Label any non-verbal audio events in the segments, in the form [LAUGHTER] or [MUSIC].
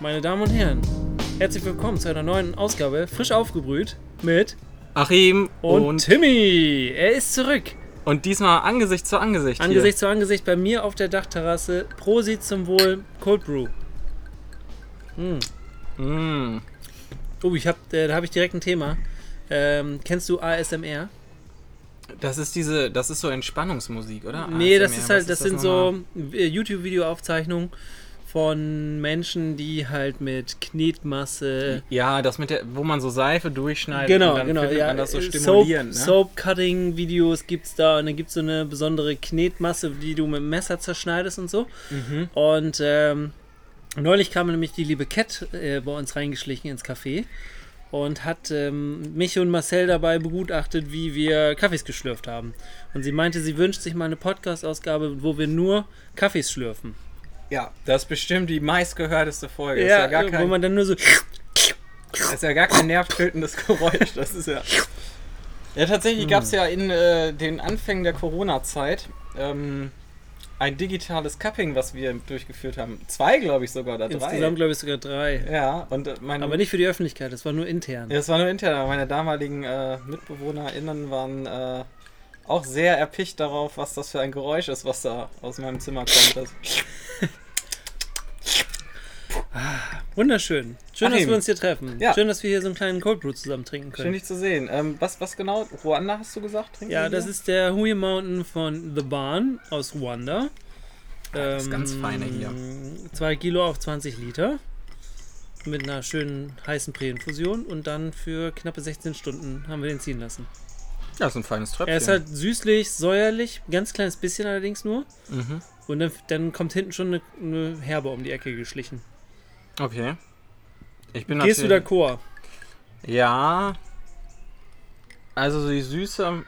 Meine Damen und Herren, herzlich willkommen zu einer neuen Ausgabe, frisch aufgebrüht mit Achim und, und, Timmy. Er ist zurück. und diesmal Angesicht zu Angesicht. Angesicht zu Angesicht bei mir auf der Dachterrasse. Prosit zum Wohl, Cold Brew. Hier. Mm. Oh, ich hab, äh, da habe ich direkt ein Thema. Ähm, kennst du ASMR? Das ist diese, das ist so Entspannungsmusik, oder? nee, das ASMR, ist halt, was das, sind nochmal? so äh, YouTube-Video-Aufzeichnungen von Menschen, die halt mit Knetmasse. Ja, das mit der, wo man so Seife durchschneidet Genau, und dann genau, ja. man das so äh, stimulierend, ne? Soap-Cutting-Videos gibt's da und dann gibt's so eine besondere Knetmasse, die du mit dem Messer zerschneidest und so. Mhm. Und ähm, neulich kam nämlich die liebe Cat äh, bei uns reingeschlichen ins Café und hat ähm, mich und Marcel dabei begutachtet, wie wir Kaffees geschlürft haben. Und sie meinte, sie wünscht sich mal eine Podcast-Ausgabe, wo wir nur Kaffees schlürfen. Ja, das ist bestimmt die meistgehörteste Folge. ist ja gar wo kein, man dann nur so. das ist ja gar kein nervtötendes Geräusch. Das ist ja. Ja, tatsächlich Hm. gab es ja in äh, den Anfängen der Corona-Zeit ähm, ein digitales Cupping, was wir durchgeführt haben. Zwei, glaube ich, sogar, oder drei. Insgesamt, glaube ich, sogar drei. Ja, und äh, meine, Aber nicht für die Öffentlichkeit, das war nur intern. Ja, das war nur intern, aber meine damaligen äh, MitbewohnerInnen waren äh, auch sehr erpicht darauf, was das für ein Geräusch ist, was da aus meinem Zimmer kommt. Das, Wunderschön. Schön, dass Achim. wir uns hier treffen. Ja. Schön, dass wir hier so einen kleinen Cold Brew zusammen trinken schön können. dich zu sehen. Ähm, was, was genau? Ruanda hast du gesagt? Trinken Ja, das hier? ist der Huye Mountain von The Barn aus Ruanda. Ja, das ist ganz feine hier. 2 Kilo auf 20 Liter. Mit einer schönen heißen Präinfusion. Und dann für knappe 16 Stunden haben wir den ziehen lassen. Ja, ist ein feines Tröpfchen. Er ist halt süßlich, säuerlich. Ganz kleines bisschen allerdings nur. Mhm. Und dann, dann kommt hinten schon eine, eine Herbe um die Ecke geschlichen. Okay. Ich bin Gehst du d'accord? Ja. Also so die Süße.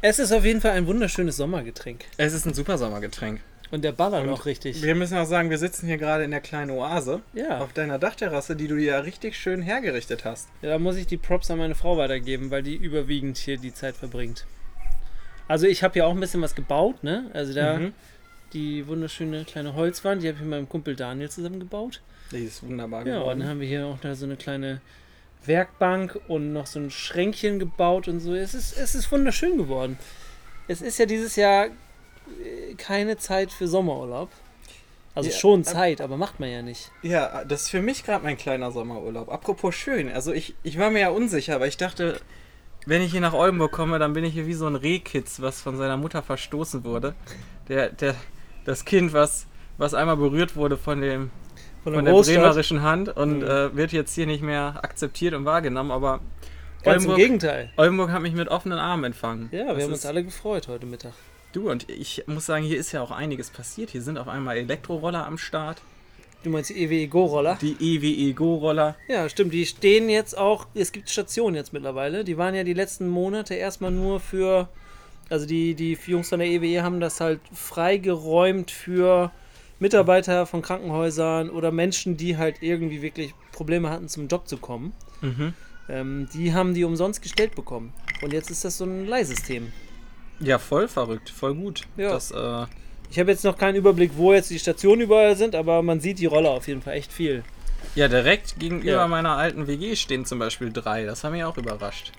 Es ist auf jeden Fall ein wunderschönes Sommergetränk. Es ist ein super Sommergetränk. Und der ballert auch richtig. Wir müssen auch sagen, wir sitzen hier gerade in der kleinen Oase Ja. auf deiner Dachterrasse, die du dir ja richtig schön hergerichtet hast. Ja, da muss ich die Props an meine Frau weitergeben, weil die überwiegend hier die Zeit verbringt. Also ich habe hier auch ein bisschen was gebaut, ne? Also da Mhm. Die wunderschöne kleine Holzwand, die habe ich mit meinem Kumpel Daniel zusammen gebaut. Die ist wunderbar Ja, und geworden. dann haben wir hier auch da so eine kleine Werkbank und noch so ein Schränkchen gebaut und so. Es ist, es ist wunderschön geworden. Es ist ja dieses Jahr äh, keine Zeit für Sommerurlaub. Also Ja, schon ab- Zeit, aber macht man ja nicht. Ja, das ist für mich gerade mein kleiner Sommerurlaub. Apropos schön. Also ich, ich war mir ja unsicher, aber ich dachte, wenn ich hier nach Oldenburg komme, dann bin ich hier wie so ein Rehkitz, was von seiner Mutter verstoßen wurde. Der, der, das Kind, was, was einmal berührt wurde von dem Von von der Großstadt. bremerischen Hand und Mhm. äh, wird jetzt hier nicht mehr akzeptiert und wahrgenommen, aber Ganz im Oldenburg, Gegenteil. Oldenburg hat mich mit offenen Armen empfangen. Ja, wir Das haben uns alle gefreut heute Mittag. Du, und ich muss sagen, hier ist ja auch einiges passiert. Hier sind auf einmal Elektroroller am Start. Du meinst die EWE Go-Roller? Die E EWE Go-Roller. Ja, stimmt. Die stehen jetzt auch. Es gibt Stationen jetzt mittlerweile. Die waren ja die letzten Monate erstmal nur für. Also die, die Jungs von der EWE haben das halt freigeräumt für Mitarbeiter von Krankenhäusern oder Menschen, die halt irgendwie wirklich Probleme hatten, zum Job zu kommen. Mhm. Ähm, die haben die umsonst gestellt bekommen. Und jetzt ist das so ein Leihsystem. Ja, voll verrückt, voll gut. Ja. Das, äh, Ich habe jetzt noch keinen Überblick, wo jetzt die Stationen überall sind, aber man sieht die Roller auf jeden Fall echt viel. ja, direkt gegenüber Ja. meiner alten WG stehen zum Beispiel drei. Das hat mich auch überrascht.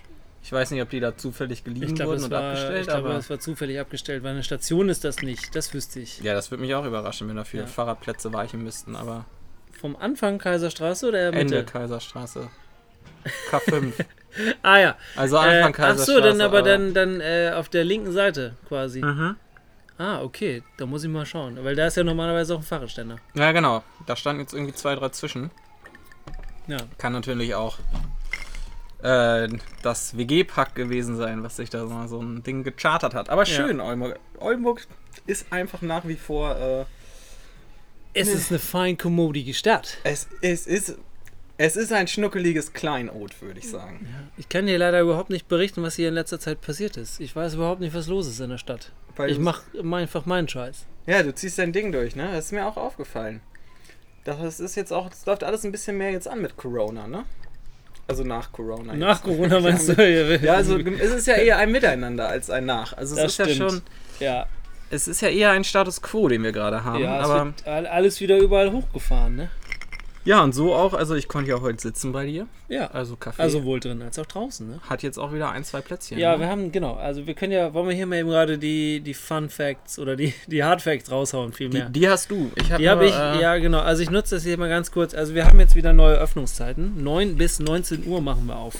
Ich weiß nicht, ob die da zufällig geliehen Ich glaube, wurden und war, abgestellt, ich glaube, aber. es war zufällig abgestellt, weil eine Station ist das nicht. Das wüsste ich. Ja, das würde mich auch überraschen, wenn da viele Ja. Fahrradplätze weichen müssten, aber Vom Anfang Kaiserstraße oder Mitte? Ende Kaiserstraße. K5. [LAUGHS] Ah ja. Also Äh, Anfang ach Kaiserstraße. so, dann aber dann, dann äh, auf der linken Seite quasi. Mhm. Ah, okay. Da muss ich mal schauen. Weil da ist ja normalerweise auch ein Fahrradständer. Ja, genau. Da standen jetzt irgendwie zwei, drei zwischen. Ja. Kann natürlich auch äh, das WG-Pack gewesen sein, was sich da mal so ein Ding gechartert hat. Aber schön, Oldenburg. Oldenburg ist einfach nach wie vor. Äh, Es ist eine fein kommodige Stadt. es, es, ist, es ist ein schnuckeliges Kleinod, würde ich sagen. Ich kann dir leider überhaupt nicht berichten, was hier in letzter Zeit passiert ist. Ich weiß überhaupt nicht, was los ist in der Stadt. Weil ich du- mach einfach meinen Scheiß. Ja, du ziehst dein Ding durch, ne? Das ist mir auch aufgefallen. Das ist jetzt auch, es läuft alles ein bisschen mehr jetzt an mit Corona, ne? Also nach Corona. Nach jetzt. Corona [LAUGHS] meinst du? Ja, also es ist ja eher ein Miteinander als ein Nach. Also es Das ist ja stimmt. schon, Ja. es ist ja eher ein Status quo, den wir gerade haben. Ja, aber alles wieder überall hochgefahren, ne? Ja, und so auch, also ich konnte ja heute sitzen bei dir. Ja. Also Kaffee. Also sowohl drin als auch draußen, ne? hat jetzt auch wieder ein, zwei Plätzchen. Ja, ne? wir haben, genau, also wir können ja, wollen wir hier mal eben gerade die, die Fun Facts oder die, die Hard Facts raushauen, die, vielmehr. die hast du. Ich hab Die habe ich, äh, ja genau, also ich nutze das hier mal ganz kurz. Also wir haben jetzt wieder neue Öffnungszeiten. 9 bis 19 Uhr machen wir auf.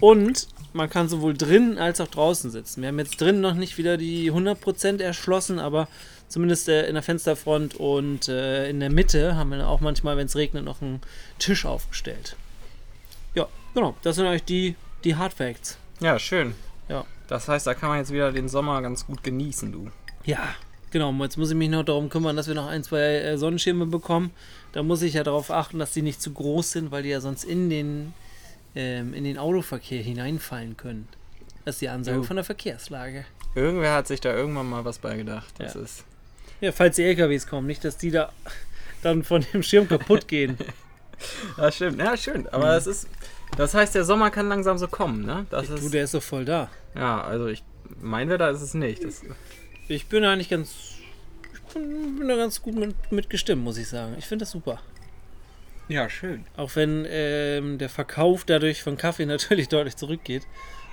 Und man kann sowohl drin als auch draußen sitzen. Wir haben jetzt drin noch nicht wieder die 100% erschlossen, aber zumindest äh, in der Fensterfront und äh, in der Mitte haben wir auch manchmal, wenn es regnet, noch einen Tisch aufgestellt. Ja, genau, das sind eigentlich die, die Hard Facts. Ja, schön. Ja. Das heißt, da kann man jetzt wieder den Sommer ganz gut genießen, du. Ja, genau. Jetzt muss ich mich noch darum kümmern, dass wir noch ein, zwei äh, Sonnenschirme bekommen. Da muss ich ja darauf achten, dass die nicht zu groß sind, weil die ja sonst in den, ähm, in den Autoverkehr hineinfallen können. Das ist die Ansage Jo. von der Verkehrslage. Irgendwer hat sich da irgendwann mal was bei gedacht. Das Ja. ist. Ja, falls die LKWs kommen, nicht, dass die da dann von dem Schirm kaputt gehen. [LAUGHS] Ja, stimmt. Ja, schön. Aber es ist. Das heißt, der Sommer kann langsam so kommen, ne? Das du, ist. der ist doch voll da. Ja, also ich. Mein Wetter ist es nicht. Das, Ich bin eigentlich ganz. Ich bin, bin da ganz gut mit, mit gestimmt, muss ich sagen. Ich finde das super. ja, schön. Auch wenn ähm, der Verkauf dadurch von Kaffee [LAUGHS] natürlich deutlich zurückgeht.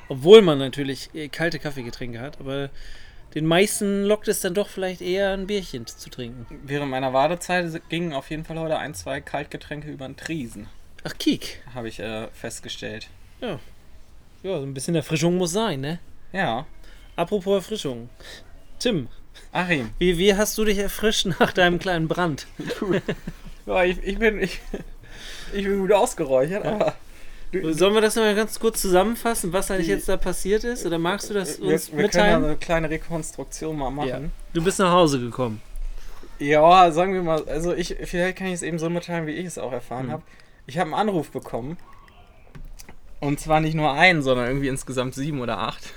Obwohl man natürlich äh, kalte Kaffeegetränke hat. Aber den meisten lockt es dann doch vielleicht eher ein Bierchen zu trinken. Während meiner Wartezeit gingen auf jeden Fall heute ein, zwei Kaltgetränke über den Triesen. Ach, Kiek. Habe ich äh, festgestellt. Ja, so ein bisschen Erfrischung muss sein, ne? Ja. Apropos Erfrischung. Tim, Achim. wie, wie hast du dich erfrischt [LAUGHS] nach deinem kleinen Brand? Ja, ich, ich bin. Ich, ich bin gut ausgeräuchert, aber. Sollen wir das noch mal ganz kurz zusammenfassen, was eigentlich jetzt da passiert ist? Oder magst du das Wir, uns wir können ja mitteilen? eine kleine Rekonstruktion mal machen. Du bist nach Hause gekommen. Ja, sagen wir mal, also ich, vielleicht kann ich es eben so mitteilen, wie ich es auch erfahren Hm. habe. Ich habe einen Anruf bekommen. Und zwar nicht nur einen, sondern irgendwie insgesamt sieben oder acht.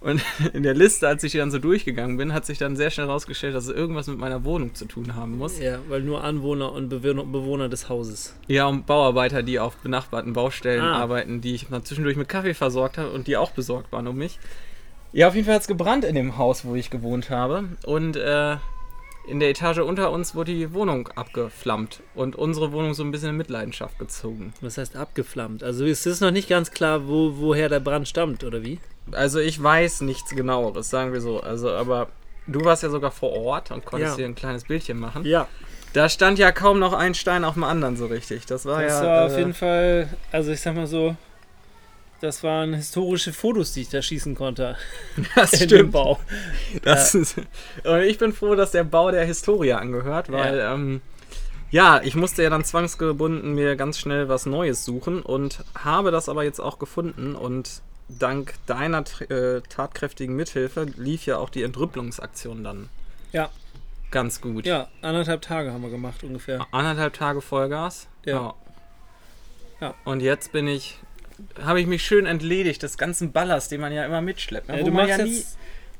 Und [LAUGHS] in der Liste, als ich dann so durchgegangen bin, hat sich dann sehr schnell herausgestellt, dass es irgendwas mit meiner Wohnung zu tun haben muss. Ja, weil nur Anwohner und Bewohner, Bewohner des Hauses. Ja, und Bauarbeiter, die auf benachbarten Baustellen Ah. arbeiten, die ich dann zwischendurch mit Kaffee versorgt habe und die auch besorgt waren um mich. Ja, auf jeden Fall hat es gebrannt in dem Haus, wo ich gewohnt habe. Und äh, in der Etage unter uns wurde die Wohnung abgeflammt und unsere Wohnung so ein bisschen in Mitleidenschaft gezogen. Was heißt abgeflammt? Also ist es noch nicht ganz klar, wo, woher der Brand stammt, oder wie? Also ich weiß nichts genaueres, sagen wir so. Also, aber du warst ja sogar vor Ort und konntest Ja. hier ein kleines Bildchen machen. Ja. Da stand ja kaum noch ein Stein auf dem anderen so richtig. Das war Das ja. war äh, auf jeden Fall, also ich sag mal so, das waren historische Fotos, die ich da schießen konnte. [LAUGHS] das in stimmt. Bau. Das ist, und ich bin froh, dass der Bau der Historie angehört, weil ähm, ja, ich musste ja dann zwangsgebunden mir ganz schnell was Neues suchen und habe das aber jetzt auch gefunden und dank deiner äh, tatkräftigen Mithilfe lief ja auch die Entrüppelungsaktion dann Ja, ganz gut. ja, anderthalb Tage haben wir gemacht ungefähr. Anderthalb Tage Vollgas. Ja. Ja. Und jetzt bin ich, habe ich mich schön entledigt des ganzen Ballers, den man ja immer mitschleppt. Ne? Ja, wo du man ja nie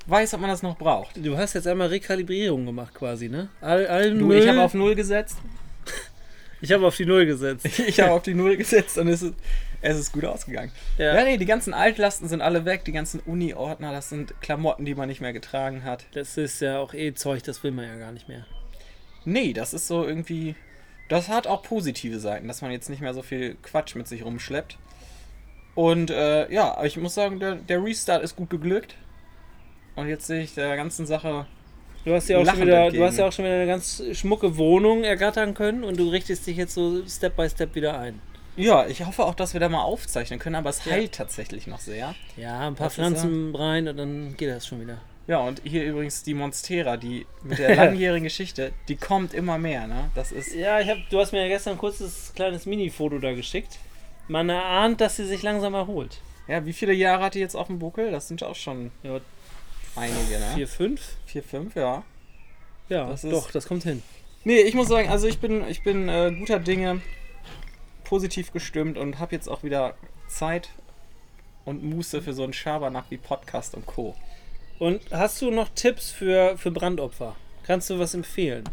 weiß, ob man das noch braucht. du hast jetzt einmal Rekalibrierung gemacht quasi, ne? All, allen Du, Müll, ich habe auf Null gesetzt. [LAUGHS] ich habe auf die Null gesetzt. [LAUGHS] Ich habe [LAUGHS] auf die Null gesetzt und es ist, es ist gut ausgegangen. Ja. Ja, nee, die ganzen Altlasten sind alle weg, die ganzen Uni-Ordner, das sind Klamotten, die man nicht mehr getragen hat. das ist ja auch eh Zeug, das will man ja gar nicht mehr. Nee, das ist so irgendwie. Das hat auch positive Seiten, dass man jetzt nicht mehr so viel Quatsch mit sich rumschleppt. Und äh, ja, ich muss sagen, der, der Restart ist gut geglückt. Und jetzt sehe ich der ganzen Sache. Du hast ja auch schon wieder, du hast ja auch schon wieder eine ganz schmucke Wohnung ergattern können und du richtest dich jetzt so Step by Step wieder ein. Ja, ich hoffe auch, dass wir da mal aufzeichnen können, aber es Ja. heilt tatsächlich noch sehr. Ja, ein paar Das Pflanzen rein und dann geht das schon wieder. Ja, und hier übrigens die Monstera, die mit der [LAUGHS] langjährigen Geschichte, die kommt immer mehr, ne? Das ist. Ja, ich hab, du hast mir ja gestern ein kurzes kleines Mini-Foto da geschickt. Man erahnt, dass sie sich langsam erholt. Ja, wie viele Jahre hat die jetzt auf dem Buckel? Das sind auch schon Ja, einige, ne? vier, fünf? Vier fünf, ja. Ja, Das ist- doch, das kommt hin. Nee, ich muss sagen, also ich bin, ich bin äh, guter Dinge, positiv gestimmt und habe jetzt auch wieder Zeit und Muße für so einen Schabernack wie Podcast und Co. Und hast du noch Tipps für, für Brandopfer? Kannst du was empfehlen?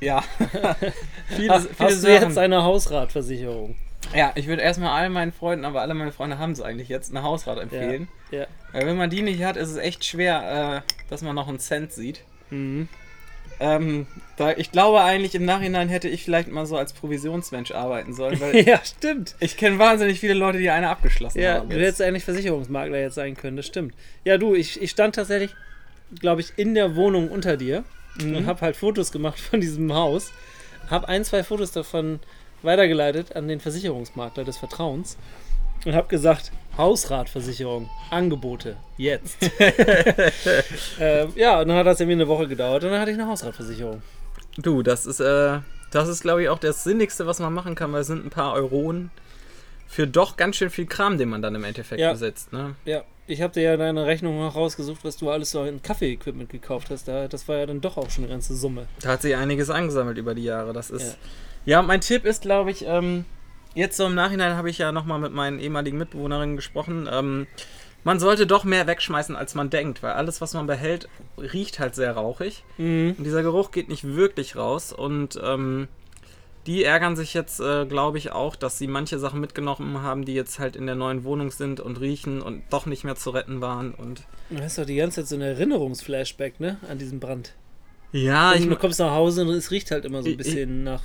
Ja. [LAUGHS] viele, Hast, viele hast du jetzt eine Hausratversicherung? Ja, ich würde erstmal all meinen Freunden, aber alle meine Freunde haben es eigentlich jetzt, eine Hausrat empfehlen. Ja. Weil wenn man die nicht hat, ist es echt schwer, äh, dass man noch einen Cent sieht. Mhm. Ähm, da, ich glaube eigentlich im Nachhinein hätte ich vielleicht mal so als Provisionsmensch arbeiten sollen, weil [LAUGHS] ja, stimmt. ich kenne wahnsinnig viele Leute, die eine abgeschlossen Ja, haben. du jetzt. hättest eigentlich Versicherungsmakler jetzt sein können, das stimmt. Ja, du, ich, ich stand tatsächlich, glaube ich, in der Wohnung unter dir Mhm. und habe halt Fotos gemacht von diesem Haus. Habe ein, zwei Fotos davon weitergeleitet an den Versicherungsmakler des Vertrauens und habe gesagt, Hausratversicherung, Angebote, jetzt. [LAUGHS] äh, ja, und dann hat das irgendwie eine Woche gedauert und dann hatte ich eine Hausratversicherung. Du, das ist, äh, das ist, glaube ich, auch das Sinnigste, was man machen kann, weil es sind ein paar Euronen für doch ganz schön viel Kram, den man dann im Endeffekt Ja. besitzt. Ne? Ja, ich habe dir ja deine Rechnung noch rausgesucht, was du alles so in Kaffee-Equipment gekauft hast. Da, das war ja dann doch auch schon eine ganze Summe. Da hat sich einiges angesammelt über die Jahre. Das ist. Ja, mein Tipp ist, glaube ich, ähm, jetzt so im Nachhinein habe ich ja nochmal mit meinen ehemaligen Mitbewohnerinnen gesprochen. Ähm, man sollte doch mehr wegschmeißen, als man denkt, weil alles, was man behält, riecht halt sehr rauchig. Mhm. Und dieser Geruch geht nicht wirklich raus. Und ähm, die ärgern sich jetzt, äh, glaube ich, auch, dass sie manche Sachen mitgenommen haben, die jetzt halt in der neuen Wohnung sind und riechen und doch nicht mehr zu retten waren. Und Du hast doch die ganze Zeit so ein Erinnerungsflashback, ne? An diesen Brand. ja, Also ich, du kommst nach Hause und es riecht halt immer so ein Ich- bisschen nach.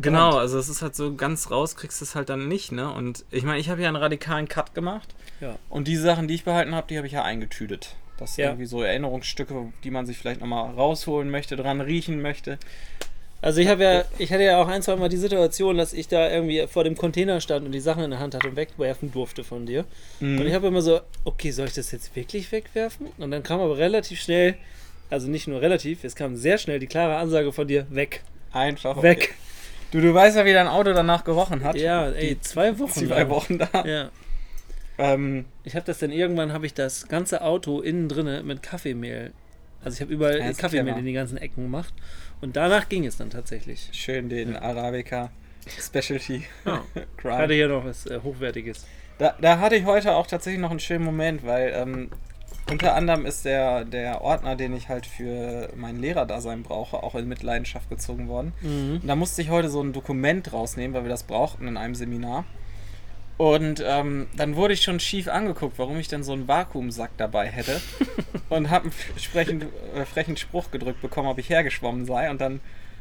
Genau, Brand. also es ist halt so ganz raus, kriegst du es halt dann nicht, ne? Und ich meine, ich habe ja einen radikalen Cut gemacht. Ja. Und die Sachen, die ich behalten habe, die habe ich ja eingetütet. Das sind Ja. irgendwie so Erinnerungsstücke, die man sich vielleicht nochmal rausholen möchte, dran riechen möchte. Also ich habe ja, ich hatte ja auch ein, zwei Mal die Situation, dass ich da irgendwie vor dem Container stand und die Sachen in der Hand hatte und wegwerfen durfte von dir. Mhm. Und ich habe immer so, okay, soll ich das jetzt wirklich wegwerfen? Und dann kam aber relativ schnell, also nicht nur relativ, es kam sehr schnell die klare Ansage von dir, weg, Einfach weg. Du, du weißt ja, wie dein Auto danach gerochen hat. Ja, ey, zwei Wochen. [LAUGHS] Zwei lang. Wochen da. Ja. Ähm, Ich habe das dann irgendwann, habe ich das ganze Auto innen drinne mit Kaffeemehl. Also ich habe überall Ja, Kaffeemehl clever. in die ganzen Ecken gemacht. Und danach ging es dann tatsächlich. schön den Arabica Specialty Ja. [LAUGHS] Hatte hier noch was äh, Hochwertiges. Da, da hatte ich heute auch tatsächlich noch einen schönen Moment, weil ähm, unter anderem ist der, der Ordner, den ich halt für mein Lehrerdasein brauche, auch in Mitleidenschaft gezogen worden. Mhm. Und da musste ich heute so ein Dokument rausnehmen, weil wir das brauchten in einem Seminar. Und ähm, dann wurde ich schon schief angeguckt, warum ich denn so einen Vakuumsack dabei hätte. [LAUGHS] und habe einen frechen, äh, frechen Spruch gedrückt bekommen, ob ich hergeschwommen sei. Und dann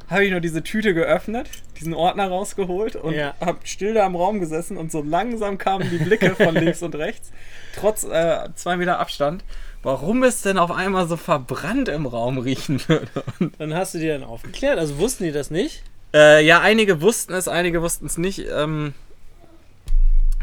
habe ich nur diese Tüte geöffnet, diesen Ordner rausgeholt und Ja. habe still da im Raum gesessen. Und so langsam kamen die Blicke von [LAUGHS] links und rechts, trotz äh, zwei Meter Abstand, warum es denn auf einmal so verbrannt im Raum riechen würde. Und Dann hast du dir dann aufgeklärt. Also wussten die das nicht? äh, ja, einige wussten es, einige wussten es nicht. Ähm,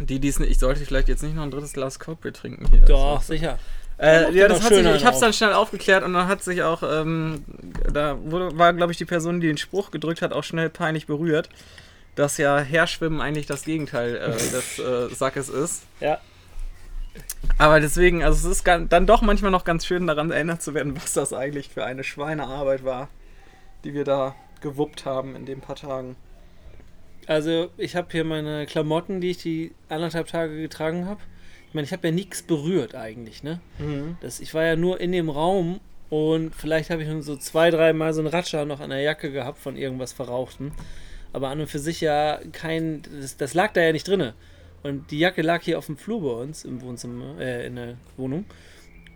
die, die es nicht, ich sollte vielleicht jetzt nicht noch ein drittes Glas Coke trinken hier. Doch, Also, sicher. äh, ja, das hat sich, ich hab's auf. dann schnell aufgeklärt und dann hat sich auch, ähm, da wurde, war, glaube ich, die Person, die den Spruch gedrückt hat, auch schnell peinlich berührt, dass ja Herschwimmen eigentlich das Gegenteil äh, [LAUGHS] des äh, Sackes ist. Ja. Aber deswegen, also es ist dann doch manchmal noch ganz schön daran erinnert zu werden, was das eigentlich für eine Schweinearbeit war, die wir da gewuppt haben in den paar Tagen. Also ich habe hier meine Klamotten, die ich die anderthalb Tage getragen habe. Ich meine, ich habe ja nichts berührt eigentlich, ne? Das, ich war ja nur in dem Raum und vielleicht habe ich nur so zwei, dreimal so einen Ratscher noch an der Jacke gehabt von irgendwas Verrauchten. Aber an und für sich ja kein. Das, das lag da ja nicht drinne. Und die Jacke lag hier auf dem Flur bei uns im Wohnzimmer, äh, in der Wohnung.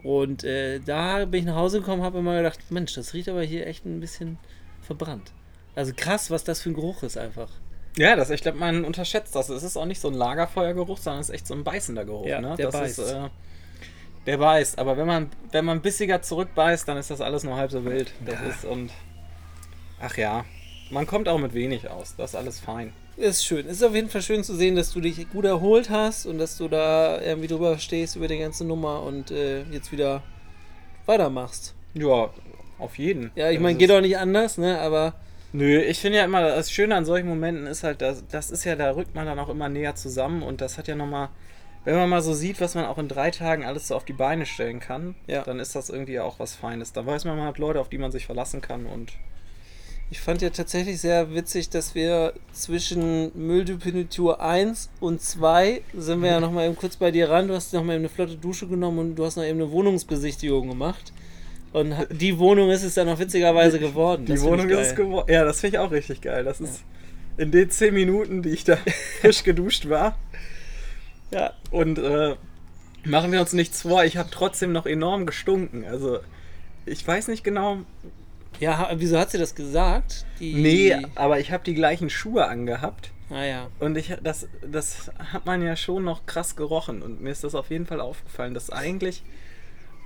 Und äh, da bin ich nach Hause gekommen, habe immer gedacht, Mensch, das riecht aber hier echt ein bisschen verbrannt. Also krass, was das für ein Geruch ist einfach. Ja, das, ich glaube, man unterschätzt das. Es ist auch nicht so ein Lagerfeuergeruch, sondern es ist echt so ein beißender Geruch. Ja, ne? der das beißt. Ist, äh, der beißt. Aber wenn man, wenn man bissiger zurückbeißt, dann ist das alles nur halb so wild. Das Ja. ist und. Ach ja. Man kommt auch mit wenig aus. Das ist alles fein. Ist schön. Ist auf jeden Fall schön zu sehen, dass du dich gut erholt hast und dass du da irgendwie drüber stehst über die ganze Nummer und äh, jetzt wieder weitermachst. Ja, auf jeden. Ja, ich meine, geht auch nicht anders, ne? Aber Nö, ich finde ja immer, das Schöne an solchen Momenten ist halt, dass, das ist ja, da rückt man dann auch immer näher zusammen und das hat ja nochmal, wenn man mal so sieht, was man auch in drei Tagen alles so auf die Beine stellen kann, Ja. dann ist das irgendwie auch was Feines. Da weiß man, man hat Leute, auf die man sich verlassen kann und ich fand ja tatsächlich sehr witzig, dass wir zwischen Mülldepenitur 1 und 2 sind wir ja nochmal eben kurz bei dir ran. Du hast nochmal eben eine flotte Dusche genommen und du hast noch eben eine Wohnungsbesichtigung gemacht. Und die Wohnung ist es dann auch witzigerweise geworden. die Das Wohnung ist es geworden. Ja, das finde ich auch richtig geil. Das ist, in den 10 Minuten, die ich da [LAUGHS] frisch geduscht war. Ja. Und äh, machen wir uns nichts vor, ich habe trotzdem noch enorm gestunken. Also ich weiß nicht genau. Ja, wieso hat sie das gesagt? Die... Nee, aber ich habe die gleichen Schuhe angehabt. Ah ja. Und ich, das, das hat man ja schon noch krass gerochen. Und mir ist das auf jeden Fall aufgefallen, dass eigentlich,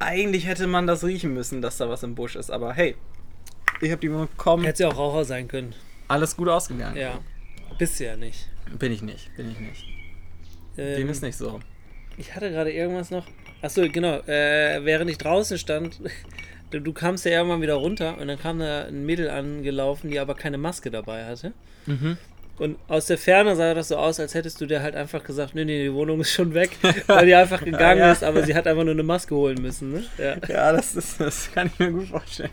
eigentlich hätte man das riechen müssen, dass da was im Busch ist. Aber hey, ich habe die bekommen. Hätte sie auch Raucher sein können. Alles gut ausgegangen. Ja. Bist du ja nicht. Bin ich nicht, bin ich nicht. Ähm, Dem ist nicht so. Ich hatte gerade irgendwas noch. Achso, genau. Äh, während ich draußen stand, [LAUGHS] du, du kamst ja irgendwann wieder runter und dann kam da ein Mädel angelaufen, die aber keine Maske dabei hatte. Mhm. Und aus der Ferne sah das so aus, als hättest du dir halt einfach gesagt, nee, nee, die Wohnung ist schon weg, weil die einfach [LAUGHS] gegangen Ja, ja. ist, aber sie hat einfach nur eine Maske holen müssen, ne? Ja. Ja, das, ist, das kann ich mir gut vorstellen.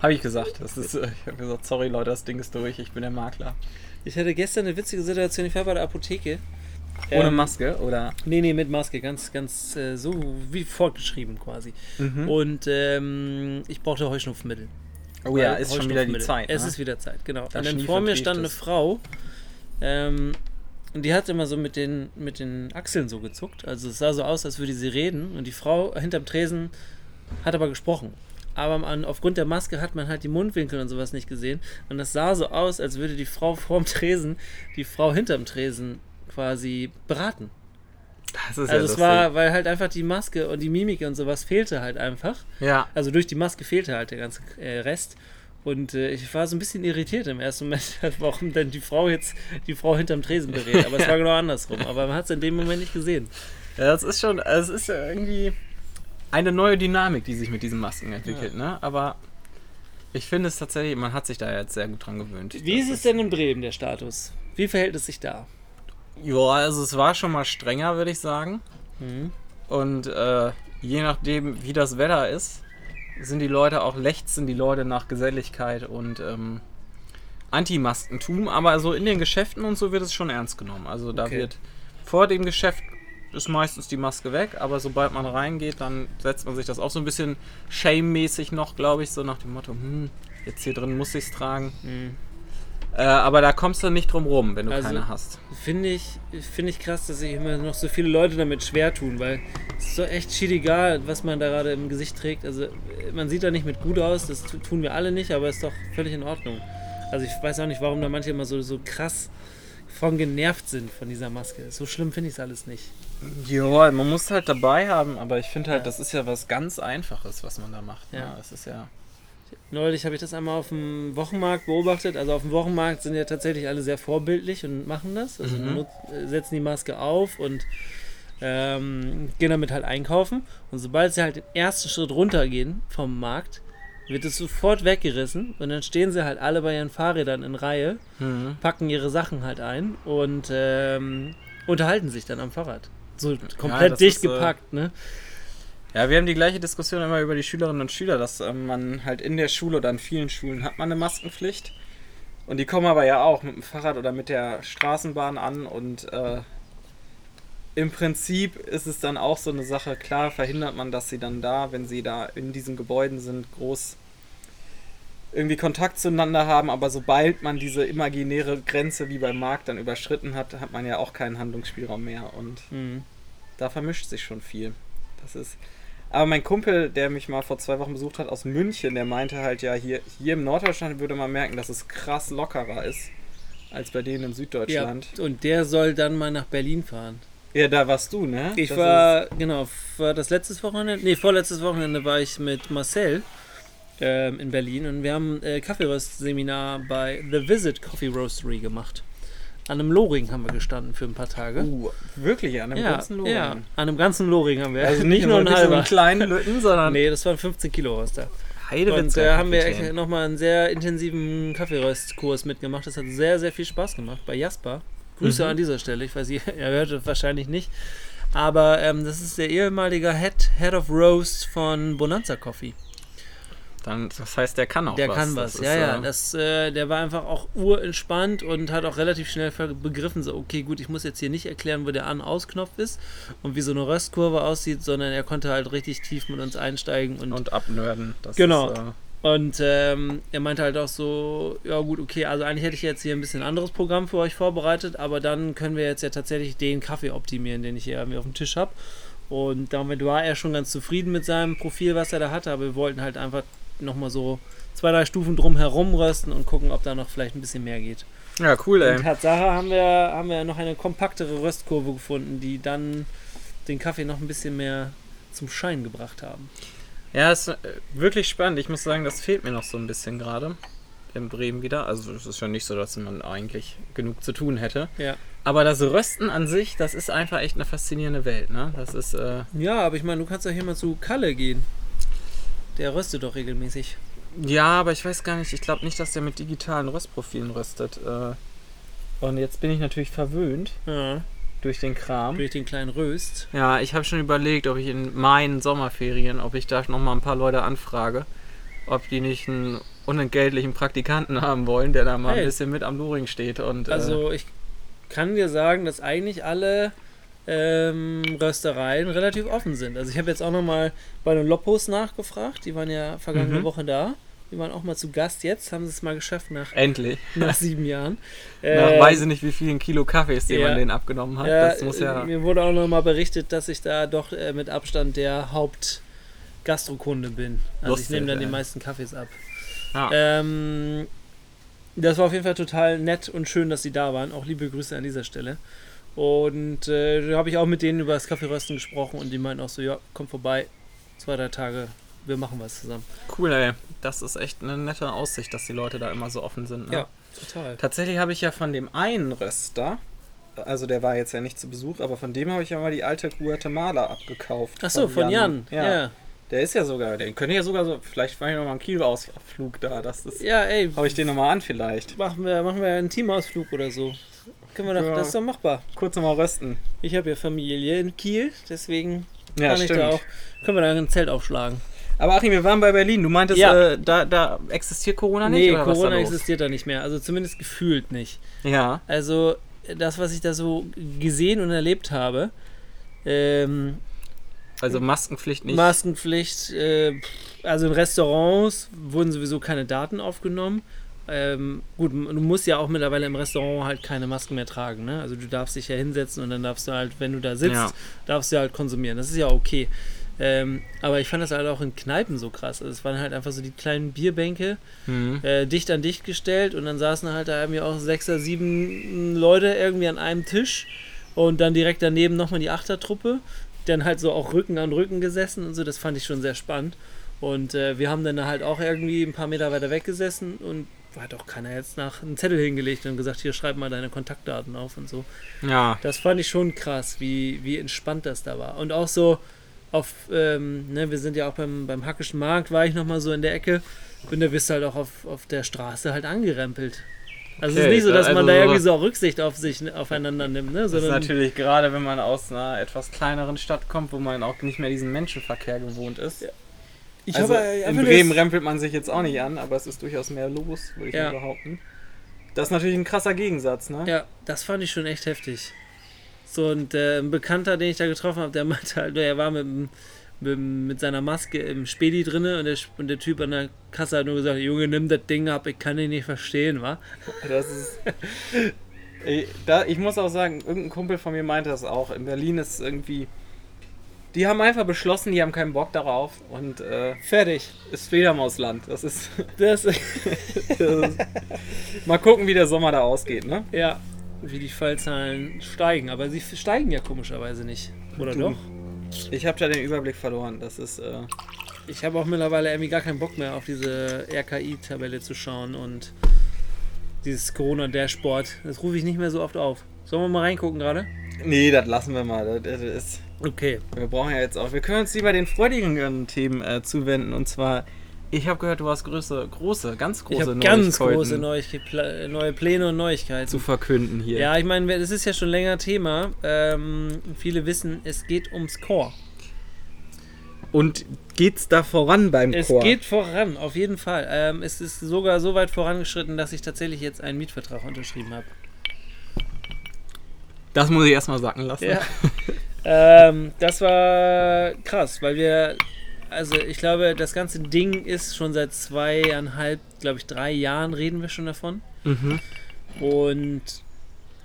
Habe ich gesagt. Das ist, ich habe gesagt, sorry Leute, das Ding ist durch, ich bin der Makler. Ich hatte gestern eine witzige Situation, ich war bei der Apotheke. Ohne Ähm, Maske, oder? Nee, nee, mit Maske, ganz, ganz äh, so wie fortgeschrieben quasi. Mhm. Und ähm, ich brauchte Heuschnupfmittel. Oh ja, ist schon wieder die. Zeit. Es ne? ist wieder Zeit, genau. Da und dann vor mir stand eine es. Frau, ähm, und die hat immer so mit den, mit den Achseln so gezuckt. Also es sah so aus, als würde sie reden. Und die Frau hinterm Tresen hat aber gesprochen. Aber an, aufgrund der Maske hat man halt die Mundwinkel und sowas nicht gesehen. Und das sah so aus, als würde die Frau vorm Tresen die Frau hinterm Tresen quasi beraten. Das ist Also ja es war, weil halt einfach die Maske und die Mimik und sowas fehlte halt einfach. Ja, Also durch die Maske fehlte halt der ganze äh, Rest. Und äh, ich war so ein bisschen irritiert im ersten Moment, [LAUGHS] warum denn die Frau jetzt die Frau hinterm Tresen berät. Aber es war genau andersrum. Aber man hat es in dem Moment nicht gesehen. ja, das ist schon, es ist ja irgendwie eine neue Dynamik, die sich mit diesen Masken entwickelt, ne? Aber ich finde es tatsächlich, man hat sich da jetzt sehr gut dran gewöhnt. Wie ist es denn in Bremen, der Status? Wie verhält es sich da? Ja, also es war schon mal strenger, würde ich sagen. Mhm. Und äh, je nachdem, wie das Wetter ist, sind die Leute auch lechzen die Leute nach Geselligkeit und ähm, Anti-Maskentum. Aber so in den Geschäften und so wird es schon ernst genommen. Also da Okay. wird vor dem Geschäft ist meistens die Maske weg, aber sobald man reingeht, dann setzt man sich das auch so ein bisschen shame-mäßig noch, glaube ich, so nach dem Motto, hm, jetzt hier drin muss ich es tragen. Mhm. Äh, aber da kommst du nicht drum rum, wenn du Also- keine hast. Finde ich, finde ich krass, dass sich immer noch so viele Leute damit schwer tun, weil es ist so echt shit egal, was man da gerade im Gesicht trägt. Also man sieht da nicht mit gut aus, das tu- tun wir alle nicht, aber ist doch völlig in Ordnung. Also ich weiß auch nicht, warum da manche immer so, so krass von genervt sind von dieser Maske. So schlimm finde ich es alles nicht. Ja, man muss halt dabei haben, aber ich finde halt, das ist ja was ganz Einfaches, was man da macht. Ja. Ja. Das ist ja. Neulich habe ich das einmal auf dem Wochenmarkt beobachtet. Also auf dem Wochenmarkt sind ja tatsächlich alle sehr vorbildlich und machen das. Also Mhm. äh, setzen die Maske auf und ähm, gehen damit halt einkaufen. Und sobald sie halt den ersten Schritt runtergehen vom Markt, wird es sofort weggerissen und dann stehen sie halt alle bei ihren Fahrrädern in Reihe, Mhm. packen ihre Sachen halt ein und ähm, unterhalten sich dann am Fahrrad. So komplett das dicht ist, äh, gepackt, ne? Ja, wir haben die gleiche Diskussion immer über die Schülerinnen und Schüler, dass ähm, man halt in der Schule oder in vielen Schulen hat man eine Maskenpflicht. Und die kommen aber ja auch mit dem Fahrrad oder mit der Straßenbahn an und äh, im Prinzip ist es dann auch so eine Sache, klar verhindert man, dass sie dann da, wenn sie da in diesen Gebäuden sind, groß irgendwie Kontakt zueinander haben, aber sobald man diese imaginäre Grenze wie beim Markt dann überschritten hat, hat man ja auch keinen Handlungsspielraum mehr und Mhm. da vermischt sich schon viel. Das ist. Aber mein Kumpel, der mich mal vor zwei Wochen besucht hat aus München, der meinte halt ja, hier, hier im Norddeutschland würde man merken, dass es krass lockerer ist als bei denen im Ja, Süddeutschland. und der soll dann mal nach Berlin fahren. Ja, da warst du, ne? Ich Das war, genau, war das letztes Wochenende, nee, vorletztes Wochenende war ich mit Marcel ähm, in Berlin und wir haben äh, Kaffeeröst-Seminar bei The Visit Coffee Roastery gemacht. An einem Loring haben wir gestanden für ein paar Tage. Uh, wirklich an einem ja, ganzen Lohren. ja, an einem ganzen Loring haben wir. Also [LAUGHS] nicht nur so einen halber. kleinen Lütten, sondern Nee, das waren 15 Kilo was da. Und da haben wir nochmal einen sehr intensiven Kaffeeröstkurs mitgemacht. Das hat sehr, sehr viel Spaß gemacht bei Jasper. Grüße Mhm. an dieser Stelle. Ich weiß, ihr, [LAUGHS] ihr hört es wahrscheinlich nicht. Aber ähm, das ist der ehemalige Head, Head of Roast von Bonanza Coffee. Dann, das heißt, der kann auch Der was. kann Das was. ist, ja, ja. äh, Das, äh, der war einfach auch urentspannt und hat auch relativ schnell begriffen, so, okay, gut, ich muss jetzt hier nicht erklären, wo der An-Aus-Knopf ist und wie so eine Röstkurve aussieht, sondern er konnte halt richtig tief mit uns einsteigen und, und abnörden. Das Genau. Ist, äh, Und ähm, er meinte halt auch so, ja gut, okay, also eigentlich hätte ich jetzt hier ein bisschen anderes Programm für euch vorbereitet, aber dann können wir jetzt ja tatsächlich den Kaffee optimieren, den ich hier irgendwie auf dem Tisch habe. Und damit war er schon ganz zufrieden mit seinem Profil, was er da hatte, aber wir wollten halt einfach nochmal so zwei, drei Stufen drum herum rösten und gucken, ob da noch vielleicht ein bisschen mehr geht. Ja, cool, ey. Und Tatsache haben wir, haben wir noch eine kompaktere Röstkurve gefunden, die dann den Kaffee noch ein bisschen mehr zum Schein gebracht haben. Ja, ist äh, wirklich spannend. Ich muss sagen, das fehlt mir noch so ein bisschen gerade in Bremen wieder. Also es ist ja nicht so, dass man eigentlich genug zu tun hätte. Ja. Aber das Rösten an sich, das ist einfach echt eine faszinierende Welt, ne? Das ist, äh, Ja, aber ich meine, du kannst doch hier mal zu Kalle gehen. Der röstet doch regelmäßig. ja, aber ich weiß gar nicht, ich glaube nicht, dass der mit digitalen Röstprofilen röstet. Äh, und jetzt bin ich natürlich verwöhnt Ja. durch den Kram. Durch den kleinen Röst. Ja, ich habe schon überlegt, ob ich in meinen Sommerferien, ob ich da noch mal ein paar Leute anfrage, ob die nicht einen unentgeltlichen Praktikanten haben wollen, der da mal Hey. ein bisschen mit am Loring steht und äh, Also ich kann dir sagen, dass eigentlich alle ähm, Röstereien relativ offen sind. Also ich habe jetzt auch nochmal bei den Loppos nachgefragt. Die waren ja vergangene Mhm. Woche da. Die waren auch mal zu Gast jetzt. Haben sie es mal geschafft nach, endlich. [LAUGHS] nach sieben Jahren. Nach Ähm, weiß ich nicht, wie vielen Kilo Kaffees, die ja. man denen abgenommen hat. Ja, das muss ja. äh, mir wurde auch nochmal berichtet, dass ich da doch äh, mit Abstand der Hauptgastrokunde bin. Also ich Lustig, nehme dann die ey. meisten Kaffees ab. Ja. Ähm, das war auf jeden Fall total nett und schön, dass sie da waren. Auch liebe Grüße an dieser Stelle. Und äh, da habe ich auch mit denen über das Kaffeerösten gesprochen und die meinten auch so, ja, komm vorbei, zwei, drei Tage, wir machen was zusammen. Cool, ey. Das ist echt eine nette Aussicht, dass die Leute da immer so offen sind. Ne? Ja, total. Tatsächlich habe ich ja von dem einen Röster, also der war jetzt ja nicht zu Besuch, aber von dem habe ich ja mal die alte Guatemala abgekauft. Ach so, von Jan. Ja. Ja. Der ist ja sogar, den könnte ja sogar so, vielleicht war ich noch mal ein Kilo-Ausflug da. Das ist. Ja, ey, Hau ich den nochmal an vielleicht. machen wir, machen wir einen Teamausflug oder so. Können wir doch, Ja. das ist doch machbar. Kurz nochmal rösten. Ich habe ja Familie in Kiel, deswegen Ja, kann ich stimmt. da auch, können wir da ein Zelt aufschlagen. Aber Achim, wir waren bei Berlin. Du meintest, Ja. äh, da, da existiert Corona nicht? nee, Corona da existiert da nicht mehr, also zumindest gefühlt nicht. Ja. Also das, was ich da so gesehen und erlebt habe, ähm, Also Maskenpflicht nicht. Maskenpflicht, äh, also in Restaurants wurden sowieso keine Daten aufgenommen. Ähm, gut, du musst ja auch mittlerweile im Restaurant halt keine Masken mehr tragen, ne? Also du darfst dich ja hinsetzen und dann darfst du halt, wenn du da sitzt, Ja. darfst du halt konsumieren. Das ist ja okay. Ähm, aber ich fand das halt auch in Kneipen so krass. Also es waren halt einfach so die kleinen Bierbänke, Mhm. äh, dicht an dicht gestellt und dann saßen halt da irgendwie auch sechs oder sieben Leute irgendwie an einem Tisch und dann direkt daneben nochmal die Achtertruppe, dann halt so auch Rücken an Rücken gesessen und so, das fand ich schon sehr spannend. Und äh, wir haben dann halt auch irgendwie ein paar Meter weiter weg gesessen und hat auch keiner jetzt nach einen Zettel hingelegt und gesagt, hier schreib mal deine Kontaktdaten auf und so. Ja. Das fand ich schon krass, wie, wie entspannt das da war. Und auch so auf, ähm, ne, wir sind ja auch beim, beim Hackischen Markt, war ich nochmal so in der Ecke und da wirst du halt auch auf, auf der Straße halt angerempelt. Also es Okay, ist nicht so, dass also man da irgendwie so Rücksicht auf sich aufeinander nimmt, ne? Das ist Sondern natürlich gerade, wenn man aus einer etwas kleineren Stadt kommt, wo man auch nicht mehr diesen Menschenverkehr gewohnt ist. Ich also habe in einfach Bremen rempelt man sich jetzt auch nicht an, aber es ist durchaus mehr los, würde ich Ja. mal behaupten. Das ist natürlich ein krasser Gegensatz, ne? Ja, das fand ich schon echt heftig. So, und äh, ein Bekannter, den ich da getroffen habe, der [LAUGHS] meinte halt, er war mit, mit, mit seiner Maske im Spedi drinne und der, und der Typ an der Kasse hat nur gesagt, Junge, nimm das Ding ab, ich kann dich nicht verstehen, wa? Das ist. [LAUGHS] Ey, da, ich muss auch sagen, irgendein Kumpel von mir meinte das auch. In Berlin ist irgendwie. Die haben einfach beschlossen, die haben keinen Bock darauf und äh, Fertig. ist Fledermausland. Das ist. [LAUGHS] Das, Das [LAUGHS] ist mal gucken, wie der Sommer da ausgeht, ne? ja, wie die Fallzahlen steigen, aber sie steigen ja komischerweise nicht. Oder Du. doch? Ich habe da den Überblick verloren. Das ist. Äh, Ich habe auch mittlerweile irgendwie gar keinen Bock mehr auf diese RKI-Tabelle zu schauen und dieses Corona-Dashboard. Das rufe ich nicht mehr so oft auf. Sollen wir mal reingucken gerade? nee, das lassen wir mal. Das, ist, Okay. wir brauchen ja jetzt auch. Wir können uns lieber den freudigen Themen äh, zuwenden. Und zwar, ich habe gehört, du hast große, große, ganz Ich große ganz Neuigkeiten große Neuigke- Pla- neue Pläne und Neuigkeiten. zu verkünden hier. Ja, ich meine, das ist ja schon länger Thema. Ähm, viele wissen, es geht ums Core. Und geht's da voran beim Es Chor? geht voran, auf jeden Fall. Ähm, es ist sogar so weit vorangeschritten, dass ich tatsächlich jetzt einen Mietvertrag unterschrieben habe. Das muss ich erstmal sacken lassen. Ja. [LAUGHS] ähm, das war krass, weil wir also ich glaube, das ganze Ding ist schon seit zweieinhalb, glaube ich, drei Jahren reden wir schon davon. Mhm. Und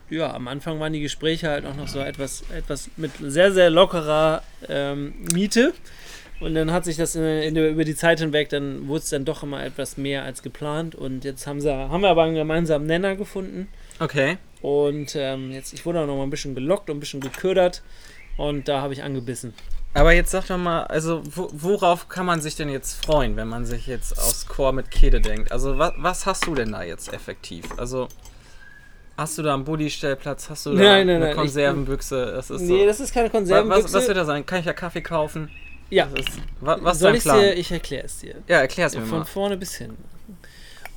ja, am Anfang waren die Gespräche halt auch noch so etwas, etwas mit sehr, sehr lockerer ähm, Miete. Und dann hat sich das in, in, über die Zeit hinweg, dann wurde es dann doch immer etwas mehr als geplant. Und jetzt haben, sie, haben wir aber einen gemeinsamen Nenner gefunden. Okay. Und ähm, jetzt, ich wurde auch noch mal ein bisschen gelockt und ein bisschen geködert. Und da habe ich angebissen. Aber jetzt sag doch mal, also wo, worauf kann man sich denn jetzt freuen, wenn man sich jetzt aus Chor mit Kede denkt? Also was, was hast du denn da jetzt effektiv? Also hast du da einen Bulli-Stellplatz? Hast du da Nein, nein, eine nein, Konservenbüchse? Das ist Nee, so. das ist keine was, Konservenbüchse. was wird da sein? Kann ich da Kaffee kaufen? ja, Das ist, wa, was ist soll dein ich Plan? dir, ich erkläre es dir. ja, erklär's mir Von mal. vorne bis hin.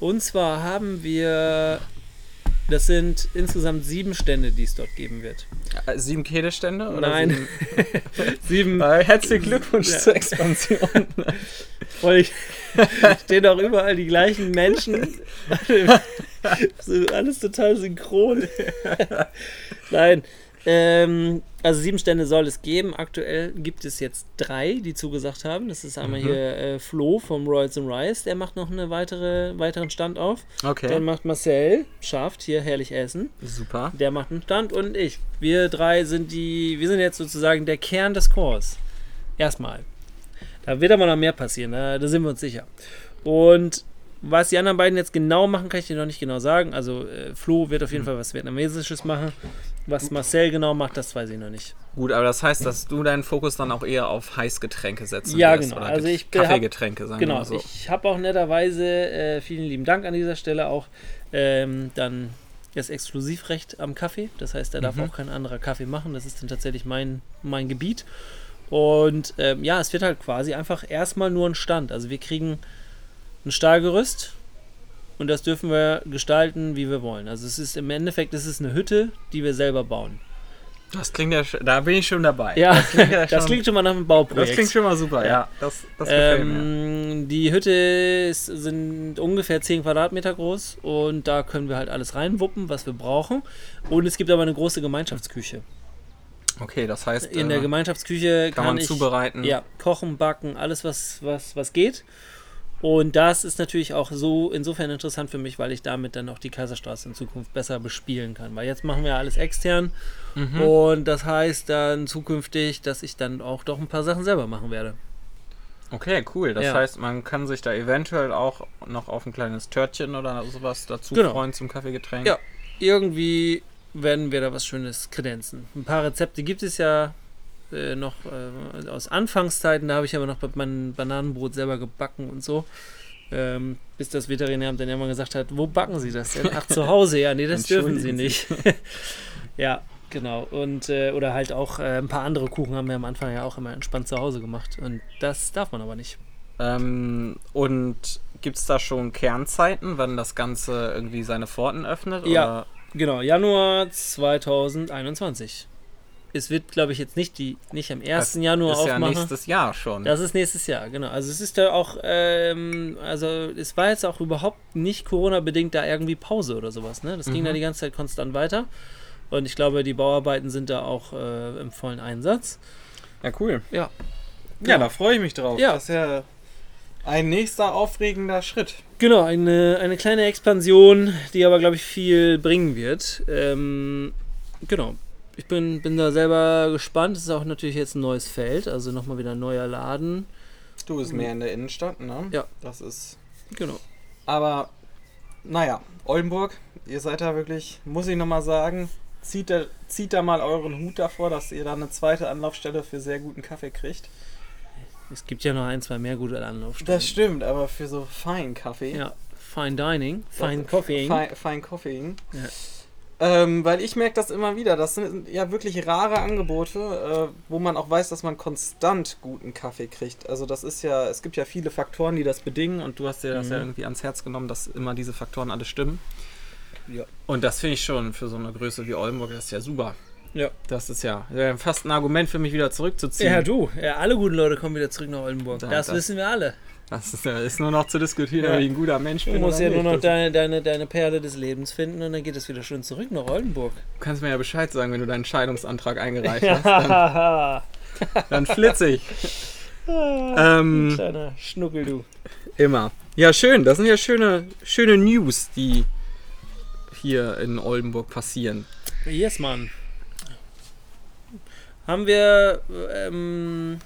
Und zwar haben wir, das sind insgesamt sieben Stände, die es dort geben wird. Äh, Sieben Kede-Stände? oder Nein. Sieben? [LAUGHS] Sieben, [LAUGHS] Äh, herzlichen Glückwunsch Ja. zur Expansion. [LAUGHS] voll, stehen auch überall die gleichen Menschen. alles total synchron. Nein. Ähm, also sieben Stände soll es geben. Aktuell gibt es jetzt drei, die zugesagt haben. Das ist einmal Mhm. hier äh, Flo vom Royals and Rice, der macht noch einen weitere, weiteren Stand auf. Okay, Dann macht Marcel, schafft hier herrlich Essen. super. Der macht einen Stand und ich. Wir drei sind die, wir sind jetzt sozusagen der Kern des Chors. Erstmal. Da wird aber noch mehr passieren, da, da sind wir uns sicher. Und was die anderen beiden jetzt genau machen, kann ich dir noch nicht genau sagen. Also äh, Flo wird auf jeden Fall was Vietnamesisches machen. Was Marcel genau macht, das weiß ich noch nicht. Gut, aber das heißt, dass du deinen Fokus dann auch eher auf Heißgetränke setzen Ja, wirst. genau. Oder Also ich hab- Kaffeegetränke, sagen wir Genau, mal so. ich habe auch netterweise, äh, vielen lieben Dank an dieser Stelle auch, ähm, dann das Exklusivrecht am Kaffee. Das heißt, da darf Mhm. auch kein anderer Kaffee machen. Das ist dann tatsächlich mein, mein Gebiet. Und ähm, ja, es wird halt quasi einfach erstmal nur ein Stand. Also wir kriegen ein Stahlgerüst und das dürfen wir gestalten, wie wir wollen. Also es ist im Endeffekt, es ist eine Hütte, die wir selber bauen. Das klingt ja, da bin ich schon dabei. Ja, das klingt, ja [LAUGHS] das schon, klingt schon mal nach einem Bauprojekt. das klingt schon mal super, ja. Ja. Das, das gefällt mir. Ähm, die Hütte ist, sind ungefähr 10 Quadratmeter groß und da können wir halt alles reinwuppen, was wir brauchen. Und es gibt aber eine große Gemeinschaftsküche. Okay, das heißt, In äh, der Gemeinschaftsküche kann kann, man ich zubereiten. ja, kochen, backen, alles was, was, was geht. Und das ist natürlich auch so insofern interessant für mich, weil ich damit dann auch die Kaiserstraße in Zukunft besser bespielen kann. Weil jetzt machen wir alles extern Mhm. und das heißt dann zukünftig, dass ich dann auch doch ein paar Sachen selber machen werde. Okay, cool. Das Ja. heißt, man kann sich da eventuell auch noch auf ein kleines Törtchen oder sowas dazu Genau. freuen zum Kaffeegetränk. Ja. irgendwie werden wir da was Schönes kredenzen. Ein paar Rezepte gibt es ja äh, noch äh, aus Anfangszeiten, da habe ich aber noch mein Bananenbrot selber gebacken und so. Ähm, bis das Veterinäramt dann irgendwann gesagt hat, wo backen Sie das denn? Ach, zu Hause, ja, nee, das dürfen Sie nicht. [LAUGHS] ja, genau. Und äh, oder halt auch äh, ein paar andere Kuchen haben wir am Anfang ja auch immer entspannt zu Hause gemacht. Und das darf man aber nicht. Ähm, und gibt es da schon Kernzeiten, wann das Ganze irgendwie seine Pforten öffnet? Ja. Oder? Genau, Januar 2021. Es wird, glaube ich, jetzt nicht die nicht am 1. Das Januar ist ja aufmachen. nächstes Jahr schon. Das ist nächstes Jahr, genau. Also es ist da auch, ähm, also es war jetzt auch überhaupt nicht Corona-bedingt da irgendwie Pause oder sowas, ne? Das ging Mhm. da die ganze Zeit konstant weiter. Und ich glaube, die Bauarbeiten sind da auch äh, im vollen Einsatz. ja, cool. Ja. Ja, da freue ich mich drauf. Ja. Das ist ja ein nächster aufregender Schritt. Genau, eine, eine kleine Expansion, die aber, glaube ich, viel bringen wird. Ähm, genau. Ich bin, bin da selber gespannt. Es ist auch natürlich jetzt ein neues Feld, also nochmal wieder ein neuer Laden. Du bist mehr in der Innenstadt, ne? Ja. Das ist. Genau. Aber, naja, Oldenburg, ihr seid da wirklich, muss ich nochmal sagen, zieht da, zieht da mal euren Hut davor, dass ihr da eine zweite Anlaufstelle für sehr guten Kaffee kriegt. Es gibt ja noch ein, zwei mehr gute Anlaufstellen. Das stimmt, aber für so feinen Kaffee. Ja, Fine Dining, Fine Das- Coffeeing. Fein, fein Coffeeing. Ja. Ähm, weil ich merke das immer wieder. Das sind ja wirklich rare Angebote, äh, wo man auch weiß, dass man konstant guten Kaffee kriegt. Also das ist ja, es gibt ja viele Faktoren, die das bedingen und du hast dir das Mhm. ja irgendwie ans Herz genommen, dass immer diese Faktoren alle stimmen. Ja. Und das finde ich schon für so eine Größe wie Oldenburg, das ist ja super. Ja. Das ist ja fast ein Argument für mich wieder zurückzuziehen. Ja, du. Ja, alle guten Leute kommen wieder zurück nach Oldenburg. Da- das, das- wissen wir alle. Das ist, äh, ist nur noch zu diskutieren, Ja. ob ich ein guter Mensch Du bin. musst oder ja nur nicht. noch deine, deine, deine Perle des Lebens finden und dann geht es wieder schön zurück nach Oldenburg. Du kannst mir ja Bescheid sagen, wenn du deinen Scheidungsantrag eingereicht [LAUGHS] hast. Dann, [LAUGHS] dann flitze ich. Ah, Ähm, Kleiner Schnuckel, du. immer. Ja, schön. Das sind ja schöne, schöne News, die hier in Oldenburg passieren. Yes, Mann. Haben wir, ähm,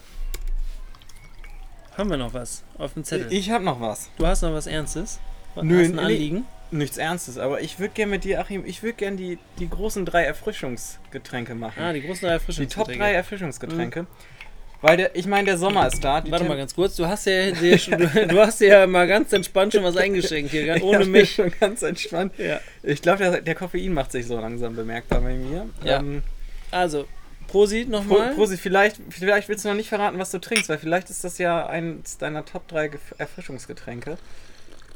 haben wir noch was auf dem Zettel? Ich habe noch was. du hast noch was Ernstes? Nö, hast ein. Anliegen? Nichts Ernstes, aber ich würde gerne mit dir, Achim, ich würde gerne die, die großen drei Erfrischungsgetränke machen. Ah, die großen drei die Erfrischungsgetränke. Top 3 Erfrischungsgetränke. Weil der, ich meine, der Sommer ist da. Die Warte mal ganz kurz, du hast ja, dir schon- du, du hast ja mal ganz entspannt schon was [LAUGHS] eingeschenkt hier, ganz ohne mich. schon ganz entspannt. Ja. Ich glaube, der, der Koffein macht sich so langsam bemerkbar bei mir. Ja. Ähm, Also, Prosit Pro, nochmal. Prosi, vielleicht, vielleicht willst du noch nicht verraten, was du trinkst, weil vielleicht ist das ja eins deiner Top 3 Gef- Erfrischungsgetränke.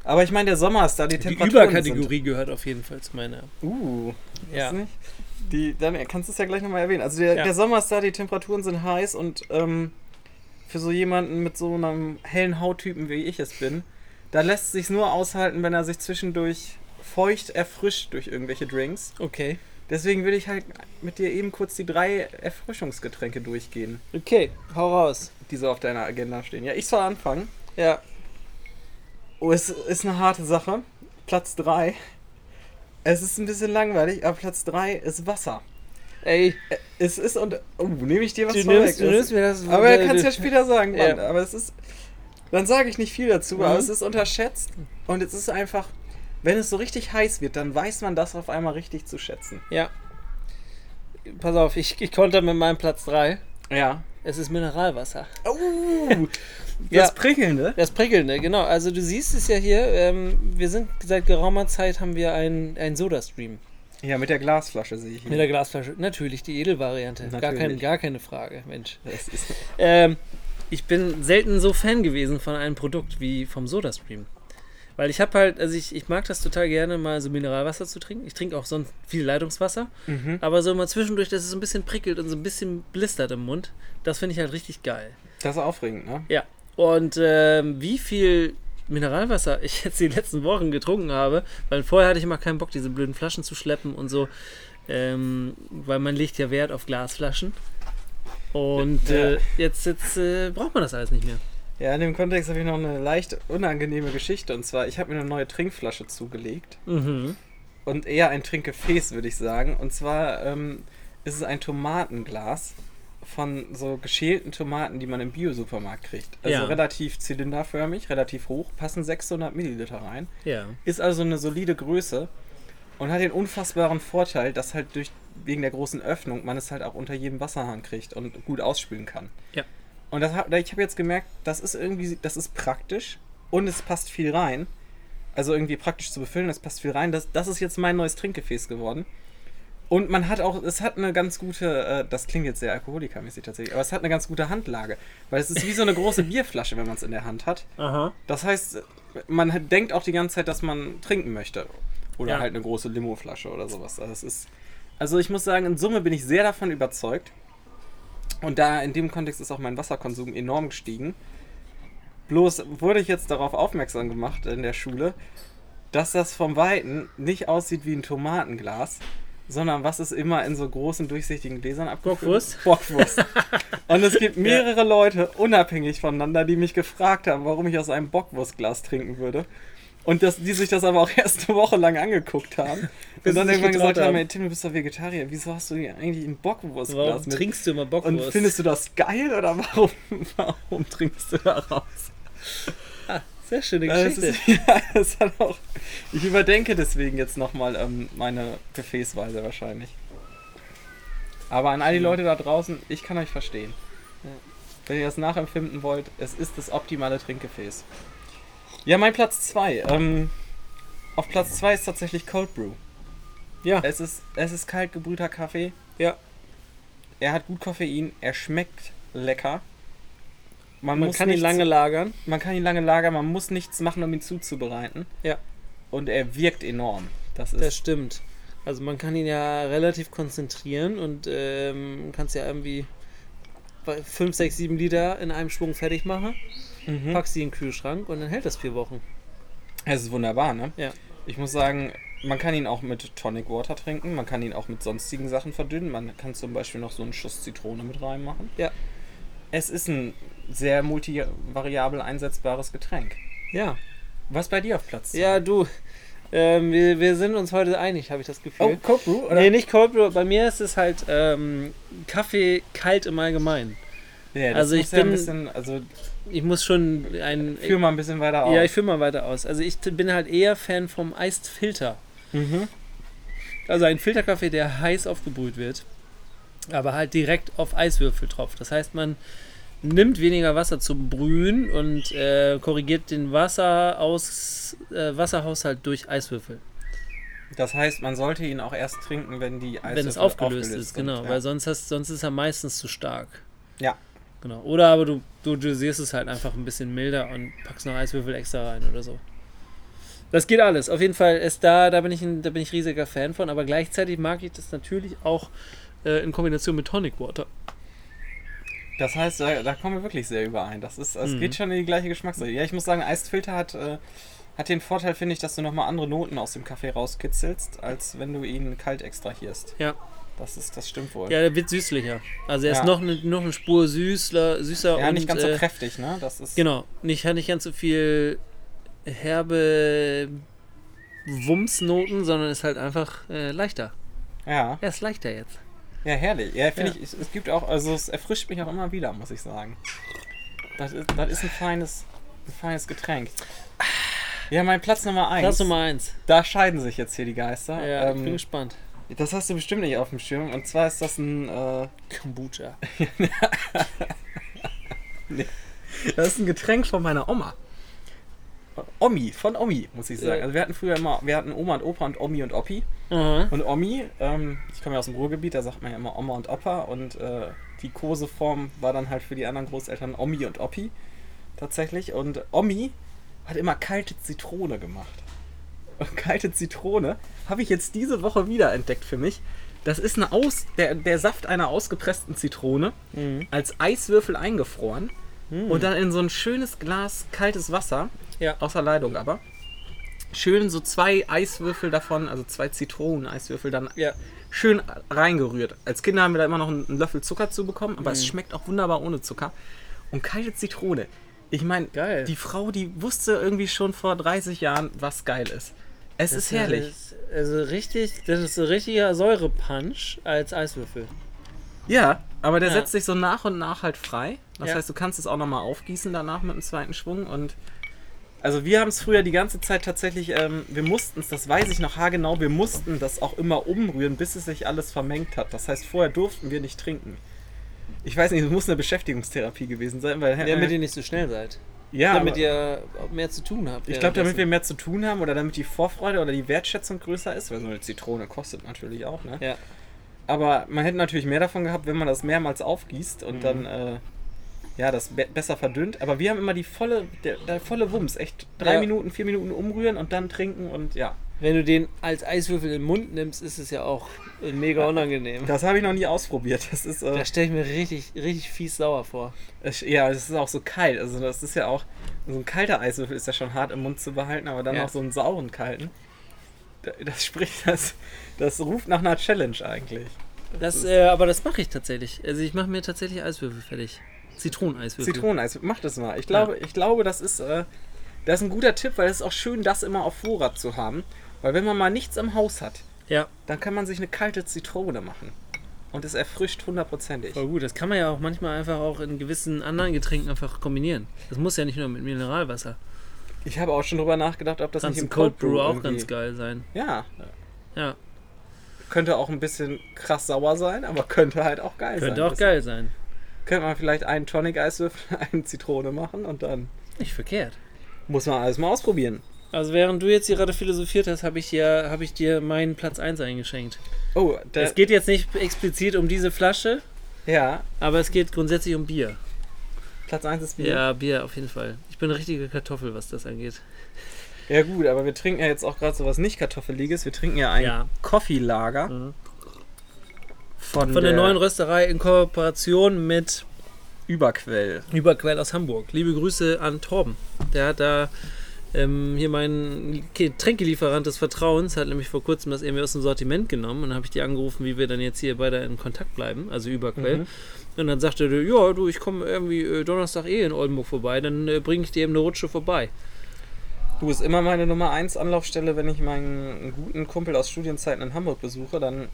Aber ich meine, der Sommer ist da, die Die Temperaturen Überkategorie gehört auf jeden Fall zu meiner. Sind, uh, Ja. ja. nicht? Die, dann kannst du es ja gleich nochmal erwähnen. Also der, Ja. der Sommer ist da, die Temperaturen sind heiß und ähm, für so jemanden mit so einem hellen Hauttypen, wie ich es bin, da lässt es sich nur aushalten, wenn er sich zwischendurch feucht erfrischt durch irgendwelche Drinks. Okay. Deswegen will ich halt mit dir eben kurz die drei Erfrischungsgetränke durchgehen, Okay, hau raus. die so auf deiner Agenda stehen. Ja, ich soll anfangen. Ja. Oh, es ist eine harte Sache. Platz 3. Es ist ein bisschen langweilig, aber Platz 3 ist Wasser. Ey, Es ist und. Oh, nehme ich dir was du nimmst, du nimmst mir das. aber er du- kann es ja später sagen, Ja. Mann. Aber es ist. Dann sage ich nicht viel dazu, Mhm. aber es ist unterschätzt. Und es ist einfach. Wenn es so richtig heiß wird, dann weiß man das auf einmal richtig zu schätzen. Ja. Pass auf, ich, ich konnte mit meinem Platz 3. Ja. Es ist Mineralwasser. Oh, [LAUGHS] das Ja. Prickelnde. Das Prickelnde, genau. Also du siehst es ja hier, ähm, wir sind seit geraumer Zeit haben wir einen, einen Soda-Stream Ja, mit der Glasflasche sehe ich hier. mit der Glasflasche. Natürlich, die Edelvariante. Gar, kein, gar keine Frage, Mensch. Ähm, ich bin selten so Fan gewesen von einem Produkt wie vom SodaStream. Weil ich habe halt, also ich, ich mag das total gerne, mal so Mineralwasser zu trinken. Ich trinke auch sonst viel Leitungswasser. mhm. Aber so mal zwischendurch, dass es so ein bisschen prickelt und so ein bisschen blistert im Mund, das finde ich halt richtig geil. Das ist aufregend, ne? Ja. Und ähm, wie viel Mineralwasser ich jetzt die letzten Wochen getrunken habe, weil vorher hatte ich immer keinen Bock, diese blöden Flaschen zu schleppen und so, ähm, weil man legt ja Wert auf Glasflaschen. Und Ja. äh, jetzt, jetzt äh, braucht man das alles nicht mehr. Ja, in dem Kontext habe ich noch eine leicht unangenehme Geschichte. Und zwar, ich habe mir eine neue Trinkflasche zugelegt. Mhm. Und eher ein Trinkgefäß, würde ich sagen. Und zwar ähm, ist es ein Tomatenglas von so geschälten Tomaten, die man im Bio-Supermarkt kriegt. Also Ja. relativ zylinderförmig, relativ hoch, passen 600 Milliliter rein. Ja. Ist also eine solide Größe und hat den unfassbaren Vorteil, dass halt durch wegen der großen Öffnung man es halt auch unter jedem Wasserhahn kriegt und gut ausspülen kann. Ja. Und das, ich habe jetzt gemerkt, das ist irgendwie, das ist praktisch und es passt viel rein. Also irgendwie praktisch zu befüllen, es passt viel rein. Das, das ist jetzt mein neues Trinkgefäß geworden. Und man hat auch, es hat eine ganz gute, äh, das klingt jetzt sehr alkoholikermäßig tatsächlich, aber es hat eine ganz gute Handlage. Weil es ist wie so eine große [LAUGHS] Bierflasche, wenn man es in der Hand hat. Aha. Das heißt, man denkt auch die ganze Zeit, dass man trinken möchte. Oder Ja. halt eine große Limoflasche oder sowas. Also, ist, also ich muss sagen, in Summe bin ich sehr davon überzeugt. Und da in dem Kontext ist auch mein Wasserkonsum enorm gestiegen. Bloß wurde ich jetzt darauf aufmerksam gemacht in der Schule, dass das vom Weiten nicht aussieht wie ein Tomatenglas, sondern was ist immer in so großen durchsichtigen Gläsern abgefüllt? Bockwurst? Bockwurst. [LAUGHS] Und es gibt mehrere Leute, unabhängig voneinander, die mich gefragt haben, warum ich aus einem Bockwurstglas trinken würde. Und das, die sich das aber auch [LAUGHS] erst eine Woche lang angeguckt haben. [LAUGHS] Und dann irgendwann gesagt haben, haben. ey, Tim, du bist doch Vegetarier, wieso hast du hier eigentlich ein Bockwurstglas Warum mit? trinkst du immer Und Bockwurst? findest du das geil oder warum, [LAUGHS] warum trinkst du daraus? ah, sehr schöne Es Geschichte. ist, ja, es hat auch, ich überdenke deswegen jetzt nochmal ähm, meine Gefäßweise wahrscheinlich. Aber an all die Leute da draußen, ich kann euch verstehen. Wenn ihr das nachempfinden wollt, es ist das optimale Trinkgefäß. Ja, mein Platz 2. Ähm, auf Platz 2 ist tatsächlich Cold Brew. ja. Es ist, es ist kalt gebrühter Kaffee. Ja. Er hat gut Koffein, er schmeckt lecker. Man muss kann ihn nichts- lange lagern. man kann ihn lange lagern, man muss nichts machen, um ihn zuzubereiten. Ja. Und er wirkt enorm. Das ist. Das stimmt. Also man kann ihn ja relativ konzentrieren und ähm, kannst ja irgendwie 5, 6, 7 Liter in einem Schwung fertig machen, mhm. packst sie in den Kühlschrank und dann hält das vier Wochen. Es ist wunderbar, ne? Ja. Ich muss sagen, man kann ihn auch mit Tonic Water trinken, man kann ihn auch mit sonstigen Sachen verdünnen. Man kann zum Beispiel noch so einen Schuss Zitrone mit reinmachen. Ja. Es ist ein sehr multivariabel einsetzbares Getränk. Ja. Was bei dir auf Platz? Ja, du. Ähm, wir, wir sind uns heute einig, habe ich das Gefühl. Oh, Cold Brew? Oder? Nee, nicht Cold Brew. Bei mir ist es halt ähm, Kaffee kalt im Allgemeinen. Ja, das Also ich ja ein bin- bisschen, also Ich muss schon ein. führ mal ein bisschen weiter auf. ja, ich führe mal weiter aus. Also ich bin halt eher Fan vom Iced Filter. mhm. Also ein Filterkaffee, der heiß aufgebrüht wird, aber halt direkt auf Eiswürfel tropft. Das heißt, man nimmt weniger Wasser zum Brühen und äh, korrigiert den Wasseraus, äh, Wasserhaushalt durch Eiswürfel. Das heißt, man sollte ihn auch erst trinken, wenn die Eiswürfel wenn es aufgelöst, ist, sind, genau. Ja. Weil sonst, hast, sonst ist er meistens zu stark. Ja. Genau. Oder aber du, du dosierst es halt einfach ein bisschen milder und packst noch Eiswürfel extra rein oder so. Das geht alles. Auf jeden Fall ist da, da bin ich ein, da bin ich riesiger Fan von, aber gleichzeitig mag ich das natürlich auch äh, in Kombination mit Tonic Water. Das heißt, da, da kommen wir wirklich sehr überein. Das ist, es Mhm. geht schon in die gleiche Geschmacksrichtung. Ja, ich muss sagen, Iced Filter hat, äh, hat den Vorteil, finde ich, dass du nochmal andere Noten aus dem Kaffee rauskitzelst, als wenn du ihn kalt extrahierst. Ja. Das ist, das stimmt wohl. Ja, der wird süßlicher. Also er ist Ja. noch, eine, noch eine Spur süßler, süßer Ja, und nicht ganz so äh, kräftig, ne? Das ist. Genau, nicht, hat nicht ganz so viel herbe Wumsnoten, sondern ist halt einfach äh, leichter. Ja, Er ist leichter jetzt. ja, herrlich. Ja, finde Ja. ich, es, gibt auch, also es erfrischt mich auch immer wieder, muss ich sagen. Das ist, das ist ein feines, ein feines Getränk. Ja, mein Platz Nummer 1. Platz Nummer 1. Da scheiden sich jetzt hier die Geister. Ja, ich bin ähm, gespannt. Das hast du bestimmt nicht auf dem Schirm. Und zwar ist das ein, äh, Kombucha. [LAUGHS] das ist ein Getränk von meiner Oma. Omi, von Omi, muss ich sagen. Also wir hatten früher immer, wir hatten Oma und Opa und Omi und Oppi. Aha. Und Omi, ähm, ich komme ja aus dem Ruhrgebiet, da sagt man ja immer Oma und Opa und äh, die Koseform war dann halt für die anderen Großeltern Omi und Oppi tatsächlich. Und Omi hat immer kalte Zitrone gemacht. Und kalte Zitrone habe ich jetzt diese Woche wieder entdeckt für mich. Das ist eine Aus, der, der Saft einer ausgepressten Zitrone Mhm. als Eiswürfel eingefroren Mhm. und dann in so ein schönes Glas kaltes Wasser, Ja. außer Leitung aber, schön so zwei Eiswürfel davon, also zwei Zitronen-Eiswürfel dann Ja. schön reingerührt. Als Kinder haben wir da immer noch einen, einen Löffel Zucker zu bekommen, aber es Mhm. schmeckt auch wunderbar ohne Zucker. Und kalte Zitrone. Ich meine, die Frau, die wusste irgendwie schon vor 30 Jahren, was geil ist. Es ist herrlich. Ist, also richtig, das ist ein richtiger Säurepunch als Eiswürfel. Ja, aber der Ja. setzt sich so nach und nach halt frei. Das Ja. heißt, du kannst es auch nochmal aufgießen danach mit dem zweiten Schwung. Und also wir haben es früher die ganze Zeit tatsächlich, ähm, wir mussten es, das weiß ich noch haargenau, wir mussten das auch immer umrühren, bis es sich alles vermengt hat. Das heißt, vorher durften wir nicht trinken. Ich weiß nicht, es muss eine Beschäftigungstherapie gewesen sein, weil Damit ihr nicht so schnell seid. Ja, damit ihr mehr zu tun habt. ich glaube, damit wir mehr zu tun haben oder damit die Vorfreude oder die Wertschätzung größer ist, weil so eine Zitrone kostet natürlich auch, ne? Ja. Aber man hätte natürlich mehr davon gehabt, wenn man das mehrmals aufgießt und Mhm. dann äh, ja das be besser verdünnt. Aber wir haben immer die volle, der, der volle Wumms, echt drei Ja. Minuten, vier Minuten umrühren und dann trinken und ja. Wenn du den als Eiswürfel in den Mund nimmst, ist es ja auch mega unangenehm. Das habe ich noch nie ausprobiert. Das ist äh, Da stelle ich mir richtig, richtig fies sauer vor. es, ja, es ist auch so kalt. Also das ist ja auch so ein kalter Eiswürfel ist ja schon hart im Mund zu behalten, aber dann Ja. auch so einen sauren kalten. Da- Das spricht das, das ruft nach einer Challenge eigentlich. Das, ist- äh, aber das mache ich tatsächlich. Also ich mache mir tatsächlich Eiswürfel fertig. Zitroneneiswürfel. Zitroneneis, mach das mal. Ich glaube, ich glaube, das ist, äh, das ist ein guter Tipp, weil es ist auch schön, das immer auf Vorrat zu haben. Weil wenn man mal nichts im Haus hat, Ja, dann kann man sich eine kalte Zitrone machen. Und es erfrischt hundertprozentig. voll gut. Das kann man ja auch manchmal einfach auch in gewissen anderen Getränken einfach kombinieren. Das muss ja nicht nur mit Mineralwasser. Ich habe auch schon drüber nachgedacht, ob das Kann nicht ein im Cold Brew auch irgendwie- ganz geil sein. Ja, Ja, könnte auch ein bisschen krass sauer sein, aber könnte halt auch geil sein. könnte auch geil sein. Könnte man vielleicht einen Tonic-Eiswürfel, [LAUGHS] eine Zitrone machen und dann Nicht verkehrt. muss man alles mal ausprobieren. Also während du jetzt hier gerade philosophiert hast, habe ich, dir- hab ich dir meinen Platz 1 eingeschenkt. Oh, der, Es geht jetzt nicht explizit um diese Flasche, ja, aber es geht grundsätzlich um Bier. Platz 1 ist Bier. Ja, Bier auf jeden Fall. Ich bin eine richtige Kartoffel, was das angeht. Ja gut, aber wir trinken ja jetzt auch gerade sowas nicht Kartoffeliges. Wir trinken ja ein Ja. Coffee-Lager Mhm. von, Von der neuen Rösterei in Kooperation mit Überquell. Überquell aus Hamburg. Liebe Grüße an Torben. Der hat da Ähm, hier mein Tränkelieferant des Vertrauens hat nämlich vor kurzem das irgendwie aus dem Sortiment genommen und dann habe ich die angerufen, wie wir dann jetzt hier beide in Kontakt bleiben, also über Quell. Mhm. Und dann sagte er, ja, du, ich komme irgendwie äh, Donnerstag eh in Oldenburg vorbei, dann äh, bringe ich dir eben eine Rutsche vorbei. Du bist immer meine Nummer 1 Anlaufstelle, wenn ich meinen guten Kumpel aus Studienzeiten in Hamburg besuche, dann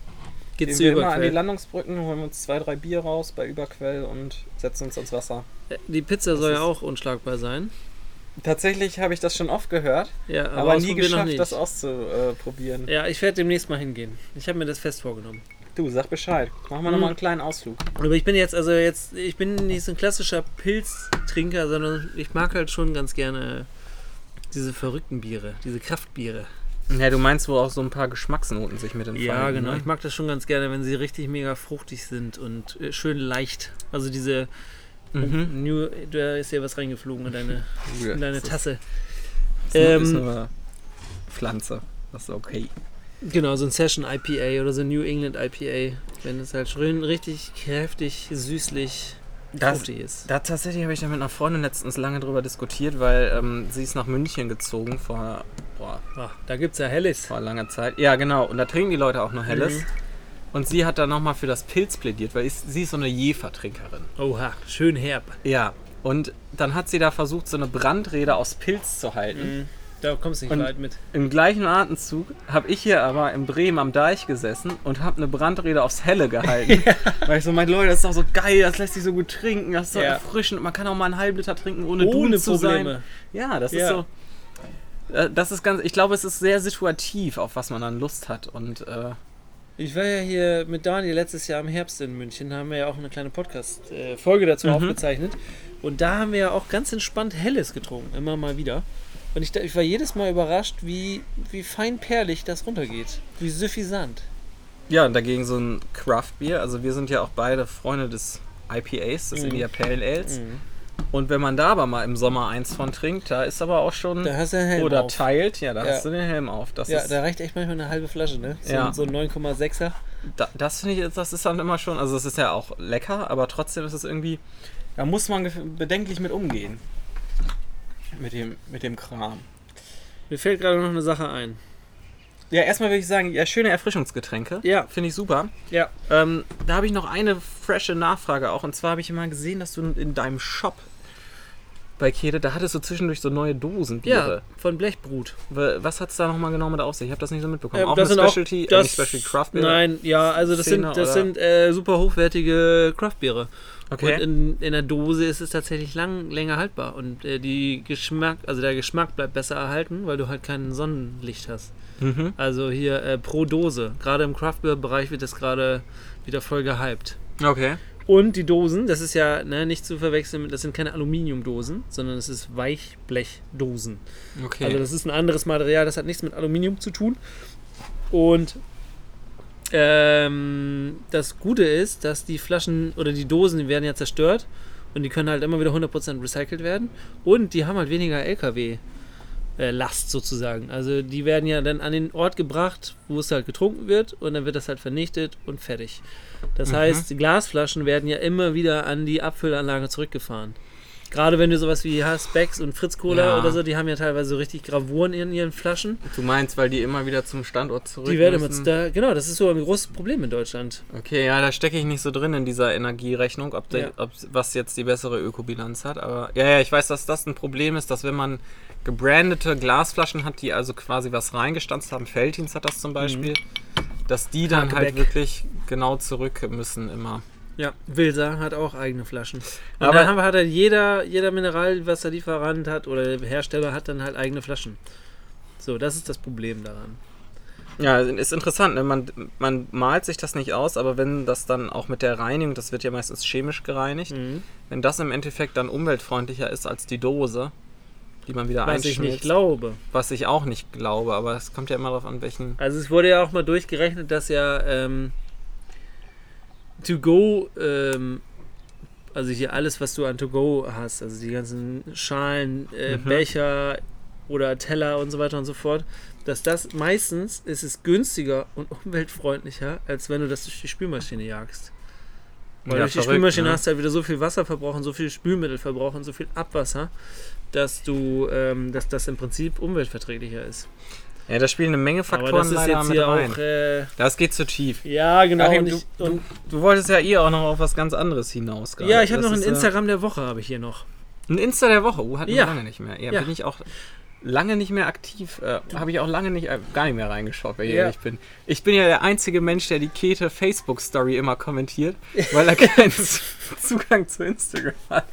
Geht's gehen wir immer an die Überquell. Landungsbrücken, holen uns zwei, drei Bier raus bei Überquell und setzen uns ans Wasser. Äh, Die Pizza soll ist- ja auch unschlagbar sein. Tatsächlich habe ich das schon oft gehört, Ja, aber, aber, nie geschafft, nicht. das auszuprobieren. Ja, ich werde demnächst mal hingehen. Ich habe mir das fest vorgenommen. Du, sag Bescheid. Machen wir Mhm. nochmal einen kleinen Ausflug. Aber ich bin jetzt, also jetzt, ich bin nicht so ein klassischer Pilztrinker, sondern ich mag halt schon ganz gerne diese verrückten Biere, diese Kraftbiere. Ja, du meinst, wo auch so ein paar Geschmacksnoten sich mit entfalten. Ja, genau. Ne? Ich mag das schon ganz gerne, wenn sie richtig mega fruchtig sind und äh, schön leicht. Also diese Mhm. New, da ist ja was reingeflogen in deine, [LAUGHS] Ja, in deine ist- Tasse. Das ist Ähm, nur Pflanze. Das ist okay. Genau, so ein Session IPA oder so ein New England IPA. Wenn es halt schön richtig kräftig, süßlich, Das, ist. da tatsächlich habe ich da mit einer Freundin letztens lange drüber diskutiert, weil ähm, sie ist nach München gezogen vor, boah, Ah, da gibt es ja Helles. vor langer Zeit. Ja, genau. Und da trinken die Leute auch nur Helles. Mhm. Und sie hat dann nochmal für das Pilz plädiert, weil ich, sie ist so eine Jefer-Trinkerin. Oha, schön herb. Ja. Und dann hat sie da versucht, so eine Brandrede aus Pilz zu halten. Mhm. Da kommst du nicht Und- weit mit. Im gleichen Atemzug habe ich hier aber in Bremen am Deich gesessen und habe eine Brandrede aufs Helle gehalten. [LAUGHS] Weil ich so meinte, Leute, das ist doch so geil, das lässt sich so gut trinken, das ist so Ja. erfrischend. Man kann auch mal einen halben Liter trinken, ohne, Ohne zu sein. Probleme. Ja, das Ja. ist so. äh, Das ist ganz, ich glaube, es ist sehr situativ, auf was man dann Lust hat. Und äh, Ich war ja hier mit Daniel letztes Jahr im Herbst in München, da haben wir ja auch eine kleine Podcast-Folge dazu Mhm. aufgezeichnet. Und da haben wir ja auch ganz entspannt Helles getrunken, immer mal wieder. Und ich, ich war jedes Mal überrascht, wie, wie feinperlig das runtergeht. Wie suffisant. ja, und dagegen so ein Craft-Bier. Also wir sind ja auch beide Freunde des IPAs, des Mhm. India Pale Ales. Und wenn man da aber mal im Sommer eins von trinkt, da ist aber auch schon... Da hast du einen Helm oder auf. teilt, ja, da Ja. hast du den Helm auf. Das Ja, ist, da reicht echt manchmal eine halbe Flasche, ne? So, Ja. so ein 9,6er. Da, das finde ich, das ist dann immer schon, also es ist ja auch lecker, aber trotzdem ist es irgendwie, da muss man bedenklich mit umgehen. Mit dem, mit dem Kram. Mir fällt gerade noch eine Sache ein. Ja, erstmal würde ich sagen, ja, schöne Erfrischungsgetränke. Ja. Finde ich super. Ja. Ähm, da habe ich noch eine frische Nachfrage auch. Und zwar habe ich immer gesehen, dass du in deinem Shop bei Kede, da hattest du zwischendurch so neue Dosen Ja, Biere. von Blechbrut. Wa- Was hat es da nochmal genau mit auf sich? Ich habe das nicht so mitbekommen. Ähm, auch das eine sind auch- Specialty, äh, das, nicht Specialty Craft Beer? Nein, ja, also das sind, Szene, das oder? sind äh, super hochwertige Craftbiere. Okay. Und in, in der Dose ist es tatsächlich lang, länger haltbar. Und äh, die Geschmack, also der Geschmack bleibt besser erhalten, weil du halt kein Sonnenlicht hast. mhm. Also hier äh, pro Dose. Gerade im Craftbeer-Bereich wird das gerade wieder voll gehypt. Okay. Und die Dosen, das ist ja ne, nicht zu verwechseln, das sind keine Aluminiumdosen, sondern es ist Weichblechdosen. Okay. Also das ist ein anderes Material, das hat nichts mit Aluminium zu tun. Und ähm, das Gute ist, dass die Flaschen oder die Dosen, die werden ja zerstört und die können halt immer wieder 100% recycelt werden. Und die haben halt weniger LKW. Äh, Last sozusagen. Also die werden ja dann an den Ort gebracht, wo es halt getrunken wird und dann wird das halt vernichtet und fertig. Das Mhm. heißt, Glasflaschen werden ja immer wieder an die Abfüllanlage zurückgefahren. Gerade wenn du sowas wie hast, Becks und Fritz Cola Ja. oder so, die haben ja teilweise so richtig Gravuren in ihren Flaschen. Du meinst, weil die immer wieder zum Standort zurück Die werden immer müssen? da, genau, das ist so ein großes Problem in Deutschland. Okay, ja, da stecke ich nicht so drin in dieser Energierechnung, ob, der, Ja. ob was jetzt die bessere Ökobilanz hat. Aber ja, ja, ich weiß, dass das ein Problem ist, dass wenn man gebrandete Glasflaschen hat, die also quasi was reingestanzt haben, Feltins hat das zum Beispiel, dass die dann halt Hakebeck. wirklich genau zurück müssen immer. Ja, Wilser hat auch eigene Flaschen. Und Aber- dann hat halt jeder, jeder Mineralwasserlieferant hat oder Hersteller hat dann halt eigene Flaschen. So, das ist das Problem daran. Ja, ist interessant, ne? man, man malt sich das nicht aus, aber wenn das dann auch mit der Reinigung, das wird ja meistens chemisch gereinigt, Mhm. wenn das im Endeffekt dann umweltfreundlicher ist als die Dose, die man wieder Was ich nicht glaube. was ich auch nicht glaube, aber es kommt ja immer darauf an, welchen... Also es wurde ja auch mal durchgerechnet, dass ja ähm, To Go, ähm, also hier alles, was du an To Go hast, also die ganzen Schalen, äh, Mhm. Becher oder Teller und so weiter und so fort, dass das meistens ist es günstiger und umweltfreundlicher, als wenn du das durch die Spülmaschine jagst. Weil Ja, durch die verrückt, Spülmaschine ne? hast du halt wieder so viel Wasserverbrauch und so viel Spülmittelverbrauch und so viel Abwasser, dass du, ähm, dass das im Prinzip umweltverträglicher ist. Ja, da spielen eine Menge Aber Faktoren das ist jetzt mit hier rein. auch, äh, das geht zu tief. ja genau. Achim, und du, du, du wolltest ja eh auch noch auf was ganz anderes hinaus. gerade. ja, ich habe noch ein äh, Instagram der Woche, habe ich hier noch. Ein Insta der Woche. Uh, hatten Ja. wir lange nicht mehr. Ja, Ja. bin ich auch lange nicht mehr aktiv. Äh, habe ich auch lange nicht, äh, gar nicht mehr reingeschaut, wenn ich Ja. ehrlich bin. Ich bin ja der einzige Mensch, der die Kete Facebook-Story immer kommentiert, weil er keinen [LAUGHS] Zugang zu Instagram hat.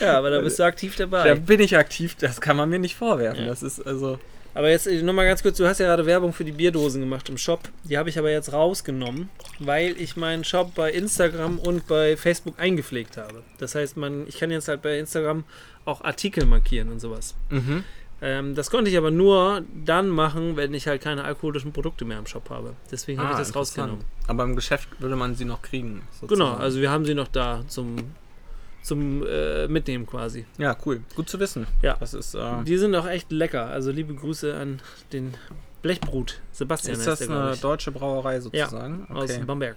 Ja, aber da bist du aktiv Da dabei. bin ich aktiv, das kann man mir nicht vorwerfen. Das ist also. Aber jetzt nochmal ganz kurz, du hast ja gerade Werbung für die Bierdosen gemacht im Shop. Die habe ich aber jetzt rausgenommen, weil ich meinen Shop bei Instagram und bei Facebook eingepflegt habe. Das heißt, man, ich kann jetzt halt bei Instagram auch Artikel markieren und sowas. Mhm. Ähm, das konnte ich aber nur dann machen, wenn ich halt keine alkoholischen Produkte mehr im Shop habe. Deswegen habe Ah, ich das interessant. rausgenommen. Aber im Geschäft würde man sie noch kriegen. Genau, sozusagen. also wir haben sie noch da zum, zum äh, Mitnehmen quasi. Ja, cool. Gut zu wissen. Ja. Das ist. Äh, Die sind auch echt lecker. Also liebe Grüße an den Blechbrut. Sebastian ist das der, eine deutsche Brauerei sozusagen? Aus Bamberg.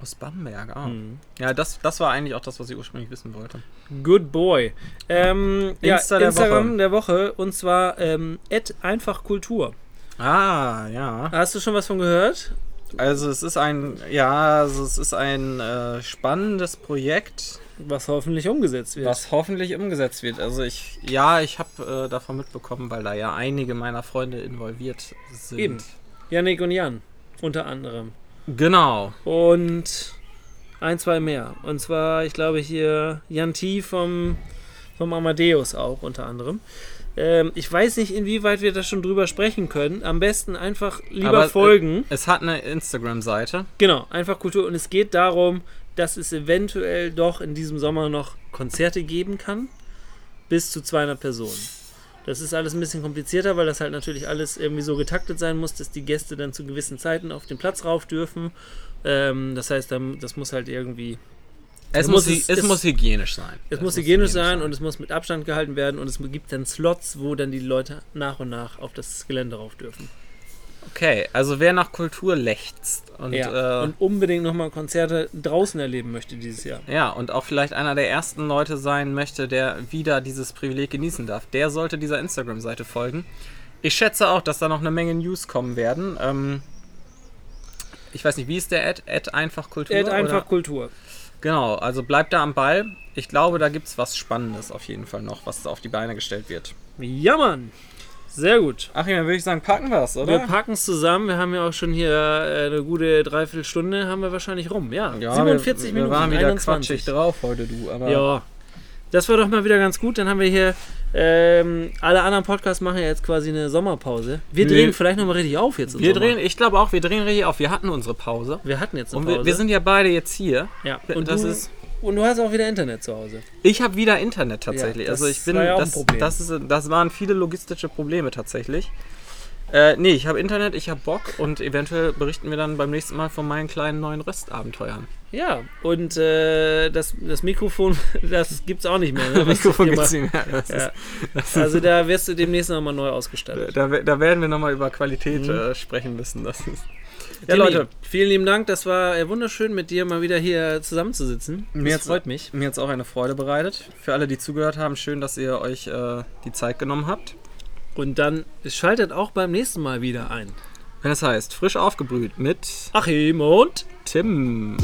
Aus Bamberg, ah. Mhm. Ja, das, das war eigentlich auch das, was ich ursprünglich wissen wollte. Good boy. Ähm, ja, Insta der Instagram Woche. der Woche und zwar ähm, @einfachkultur. Ah, ja. Hast du schon was von gehört? Also es ist ein, ja, also es ist ein äh, spannendes Projekt, Was hoffentlich umgesetzt wird. was hoffentlich umgesetzt wird. Also ich, ja, ich habe äh, davon mitbekommen, weil da ja einige meiner Freunde involviert sind. Eben. Janik und Jan unter anderem. Genau. Und ein, zwei mehr. Und zwar, ich glaube hier Jan T vom, vom Amadeus auch unter anderem. Ähm, ich weiß nicht, inwieweit wir da schon drüber sprechen können. Am besten einfach lieber Aber, äh, folgen. Es hat eine Instagram-Seite. Genau, einfach Kultur. Und es geht darum, dass es eventuell doch in diesem Sommer noch Konzerte geben kann. Bis zu 200 Personen. Das ist alles ein bisschen komplizierter, weil das halt natürlich alles irgendwie so getaktet sein muss, dass die Gäste dann zu gewissen Zeiten auf den Platz rauf dürfen. Ähm, das heißt, das muss halt irgendwie. Es, muss es- es, es- muss hygienisch sein. Es muss hygienisch sein und es muss mit Abstand gehalten werden und es gibt dann Slots, wo dann die Leute nach und nach auf das Gelände rauf dürfen. Okay, also wer nach Kultur lechzt und ja. äh, und unbedingt nochmal Konzerte draußen erleben möchte dieses Jahr. Ja, und auch vielleicht einer der ersten Leute sein möchte, der wieder dieses Privileg genießen darf. Der sollte dieser Instagram-Seite folgen. Ich schätze auch, dass da noch eine Menge News kommen werden. Ähm, ich weiß nicht, wie ist der Ad? Ad einfach Kultur? Ad einfach oder? Kultur. Genau, also bleibt da am Ball. Ich glaube, da gibt es was Spannendes auf jeden Fall noch, was auf die Beine gestellt wird. Ja, Mann. Sehr gut. Ach ja, dann würde ich sagen, packen wir es, Wir oder? packen es zusammen. Wir haben ja auch schon hier äh, eine gute Dreiviertelstunde haben wir wahrscheinlich rum. Ja, ja, 47 wir, Minuten. Wir waren wieder 21. quatschig drauf heute, du. Aber Ja. Das war doch mal wieder ganz gut. Dann haben wir hier, ähm, alle anderen Podcasts machen ja jetzt quasi eine Sommerpause. Wir Nee. drehen vielleicht nochmal richtig auf jetzt. wir Sommer. drehen, ich glaube auch, wir drehen richtig auf. Wir hatten unsere Pause. Wir hatten jetzt eine Und Pause. wir, wir sind ja beide jetzt hier. ja. und das du, ist- und du hast auch wieder Internet zu Hause. Ich habe wieder Internet tatsächlich. Ja, also ich bin war ja auch ein Problem. das, ist, das waren viele logistische Probleme tatsächlich. Äh, nee, ich habe Internet, ich habe Bock und eventuell berichten wir dann beim nächsten Mal von meinen kleinen neuen Röstabenteuern. Ja, und äh, das, das Mikrofon, [LAUGHS] das gibt's auch nicht mehr. Ne? [LAUGHS] Mikrofon gibt's nicht mehr. Das Ja. ist, Also da wirst du demnächst nochmal neu ausgestattet. da, da werden wir nochmal über Qualität Mhm. äh, sprechen müssen. Das ist, ja, Timmy, Leute, vielen lieben Dank. Das war äh, wunderschön, mit dir mal wieder hier zusammenzusitzen. Mir das freut mich. mir hat es auch eine Freude bereitet. Für alle, die zugehört haben, schön, dass ihr euch äh, die Zeit genommen habt. Und dann schaltet auch beim nächsten Mal wieder ein. Wenn es heißt, frisch aufgebrüht mit Achim und Tim.